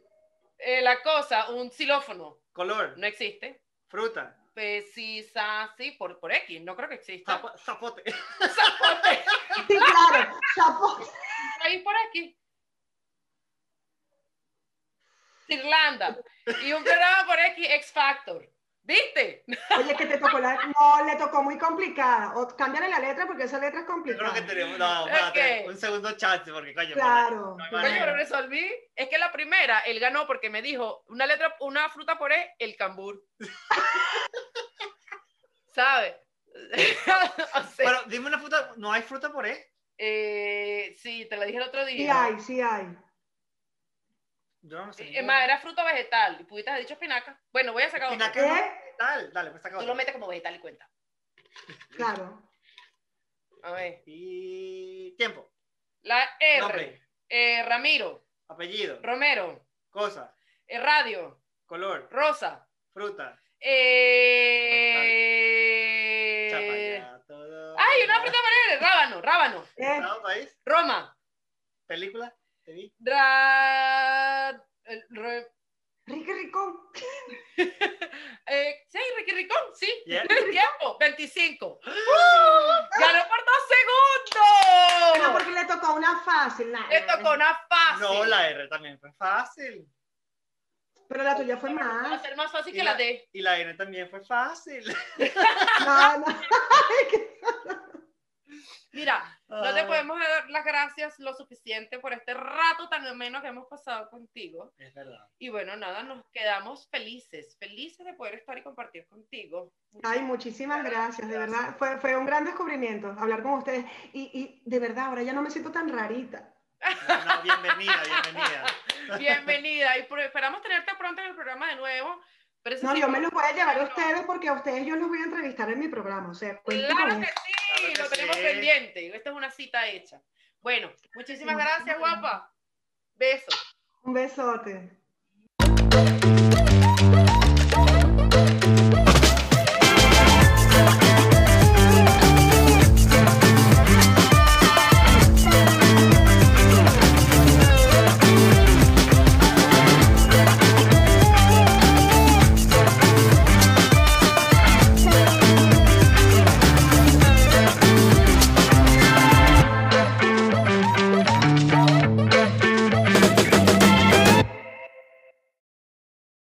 Eh, la cosa, un xilófono.
Color.
No existe.
Fruta.
Precisa, sí, por, por X. No creo que exista.
Zapo- zapote.
Zapote.
Sí, claro. Chapo.
Ahí por aquí. Irlanda. Y un programa por X, X Factor. ¿Viste?
Oye, que te tocó la... No, le tocó muy complicada. O cámbiale la letra porque esa letra es
Yo creo
complicada.
que tenemos no, espérate,
Ok.
un segundo chance, porque coño,
Claro.
no
Coño,
manera.
pero resolví. Es que la primera, él ganó porque me dijo una letra, una fruta por E, el cambur. ¿Sabes? o sea,
Pero dime una fruta, ¿no hay fruta por E?
eh, sí, te la dije el otro
Sí
día.
hay, sí hay.
Yo no sé.
Es más, era fruta vegetal. Y pudiste haber dicho espinaca. Bueno, voy a sacar otro.
Espinaca.
¿Qué?
Dale, dale, pues saca
Tú
otro.
lo metes como vegetal y cuenta.
Claro.
A ver.
Y tiempo,
La R.
nombre,
eh, Ramiro.
apellido,
Romero.
cosa,
eh, radio.
color,
Rosa.
fruta,
Eh...
chapaya, todo.
Ay, una fruta verde. Rábano. Rábano.
Eh,
Estado, país,
Roma.
película, TV,
Dra... el re-
Ricky Ricón.
eh, sí, Ricky Ricón, sí.
Yeah.
Tiempo, 25.
¡Uh!
¡Ganó por dos segundos!
porque le tocó una fácil. nah.
Le tocó una fácil.
No, la R también fue fácil.
Pero la tuya fue
Va a
más.
ser más fácil
Y
que
la-
la D.
Y la N también fue fácil.
No, no.
Mira, no te
Ah.
podemos dar las gracias lo suficiente por este rato tan ameno que hemos pasado contigo.
Es verdad.
Y bueno, nada, nos quedamos felices, felices de poder estar y compartir contigo.
Ay, muchísimas gracias, de verdad. Fue, fue un gran descubrimiento hablar con ustedes. Y, y de verdad, ahora ya no me siento tan rarita.
No, no, bienvenida, bienvenida.
Bienvenida y esperamos tenerte pronto en el programa de nuevo. Pero
No,
sí,
yo me los voy a llevar a ustedes porque a ustedes yo los voy a entrevistar en mi programa. O sea,
Claro que sí, Lo tenemos
sí.
pendiente. Esta es una cita hecha. Bueno, muchísimas gracias, guapa. Besos.
Un besote.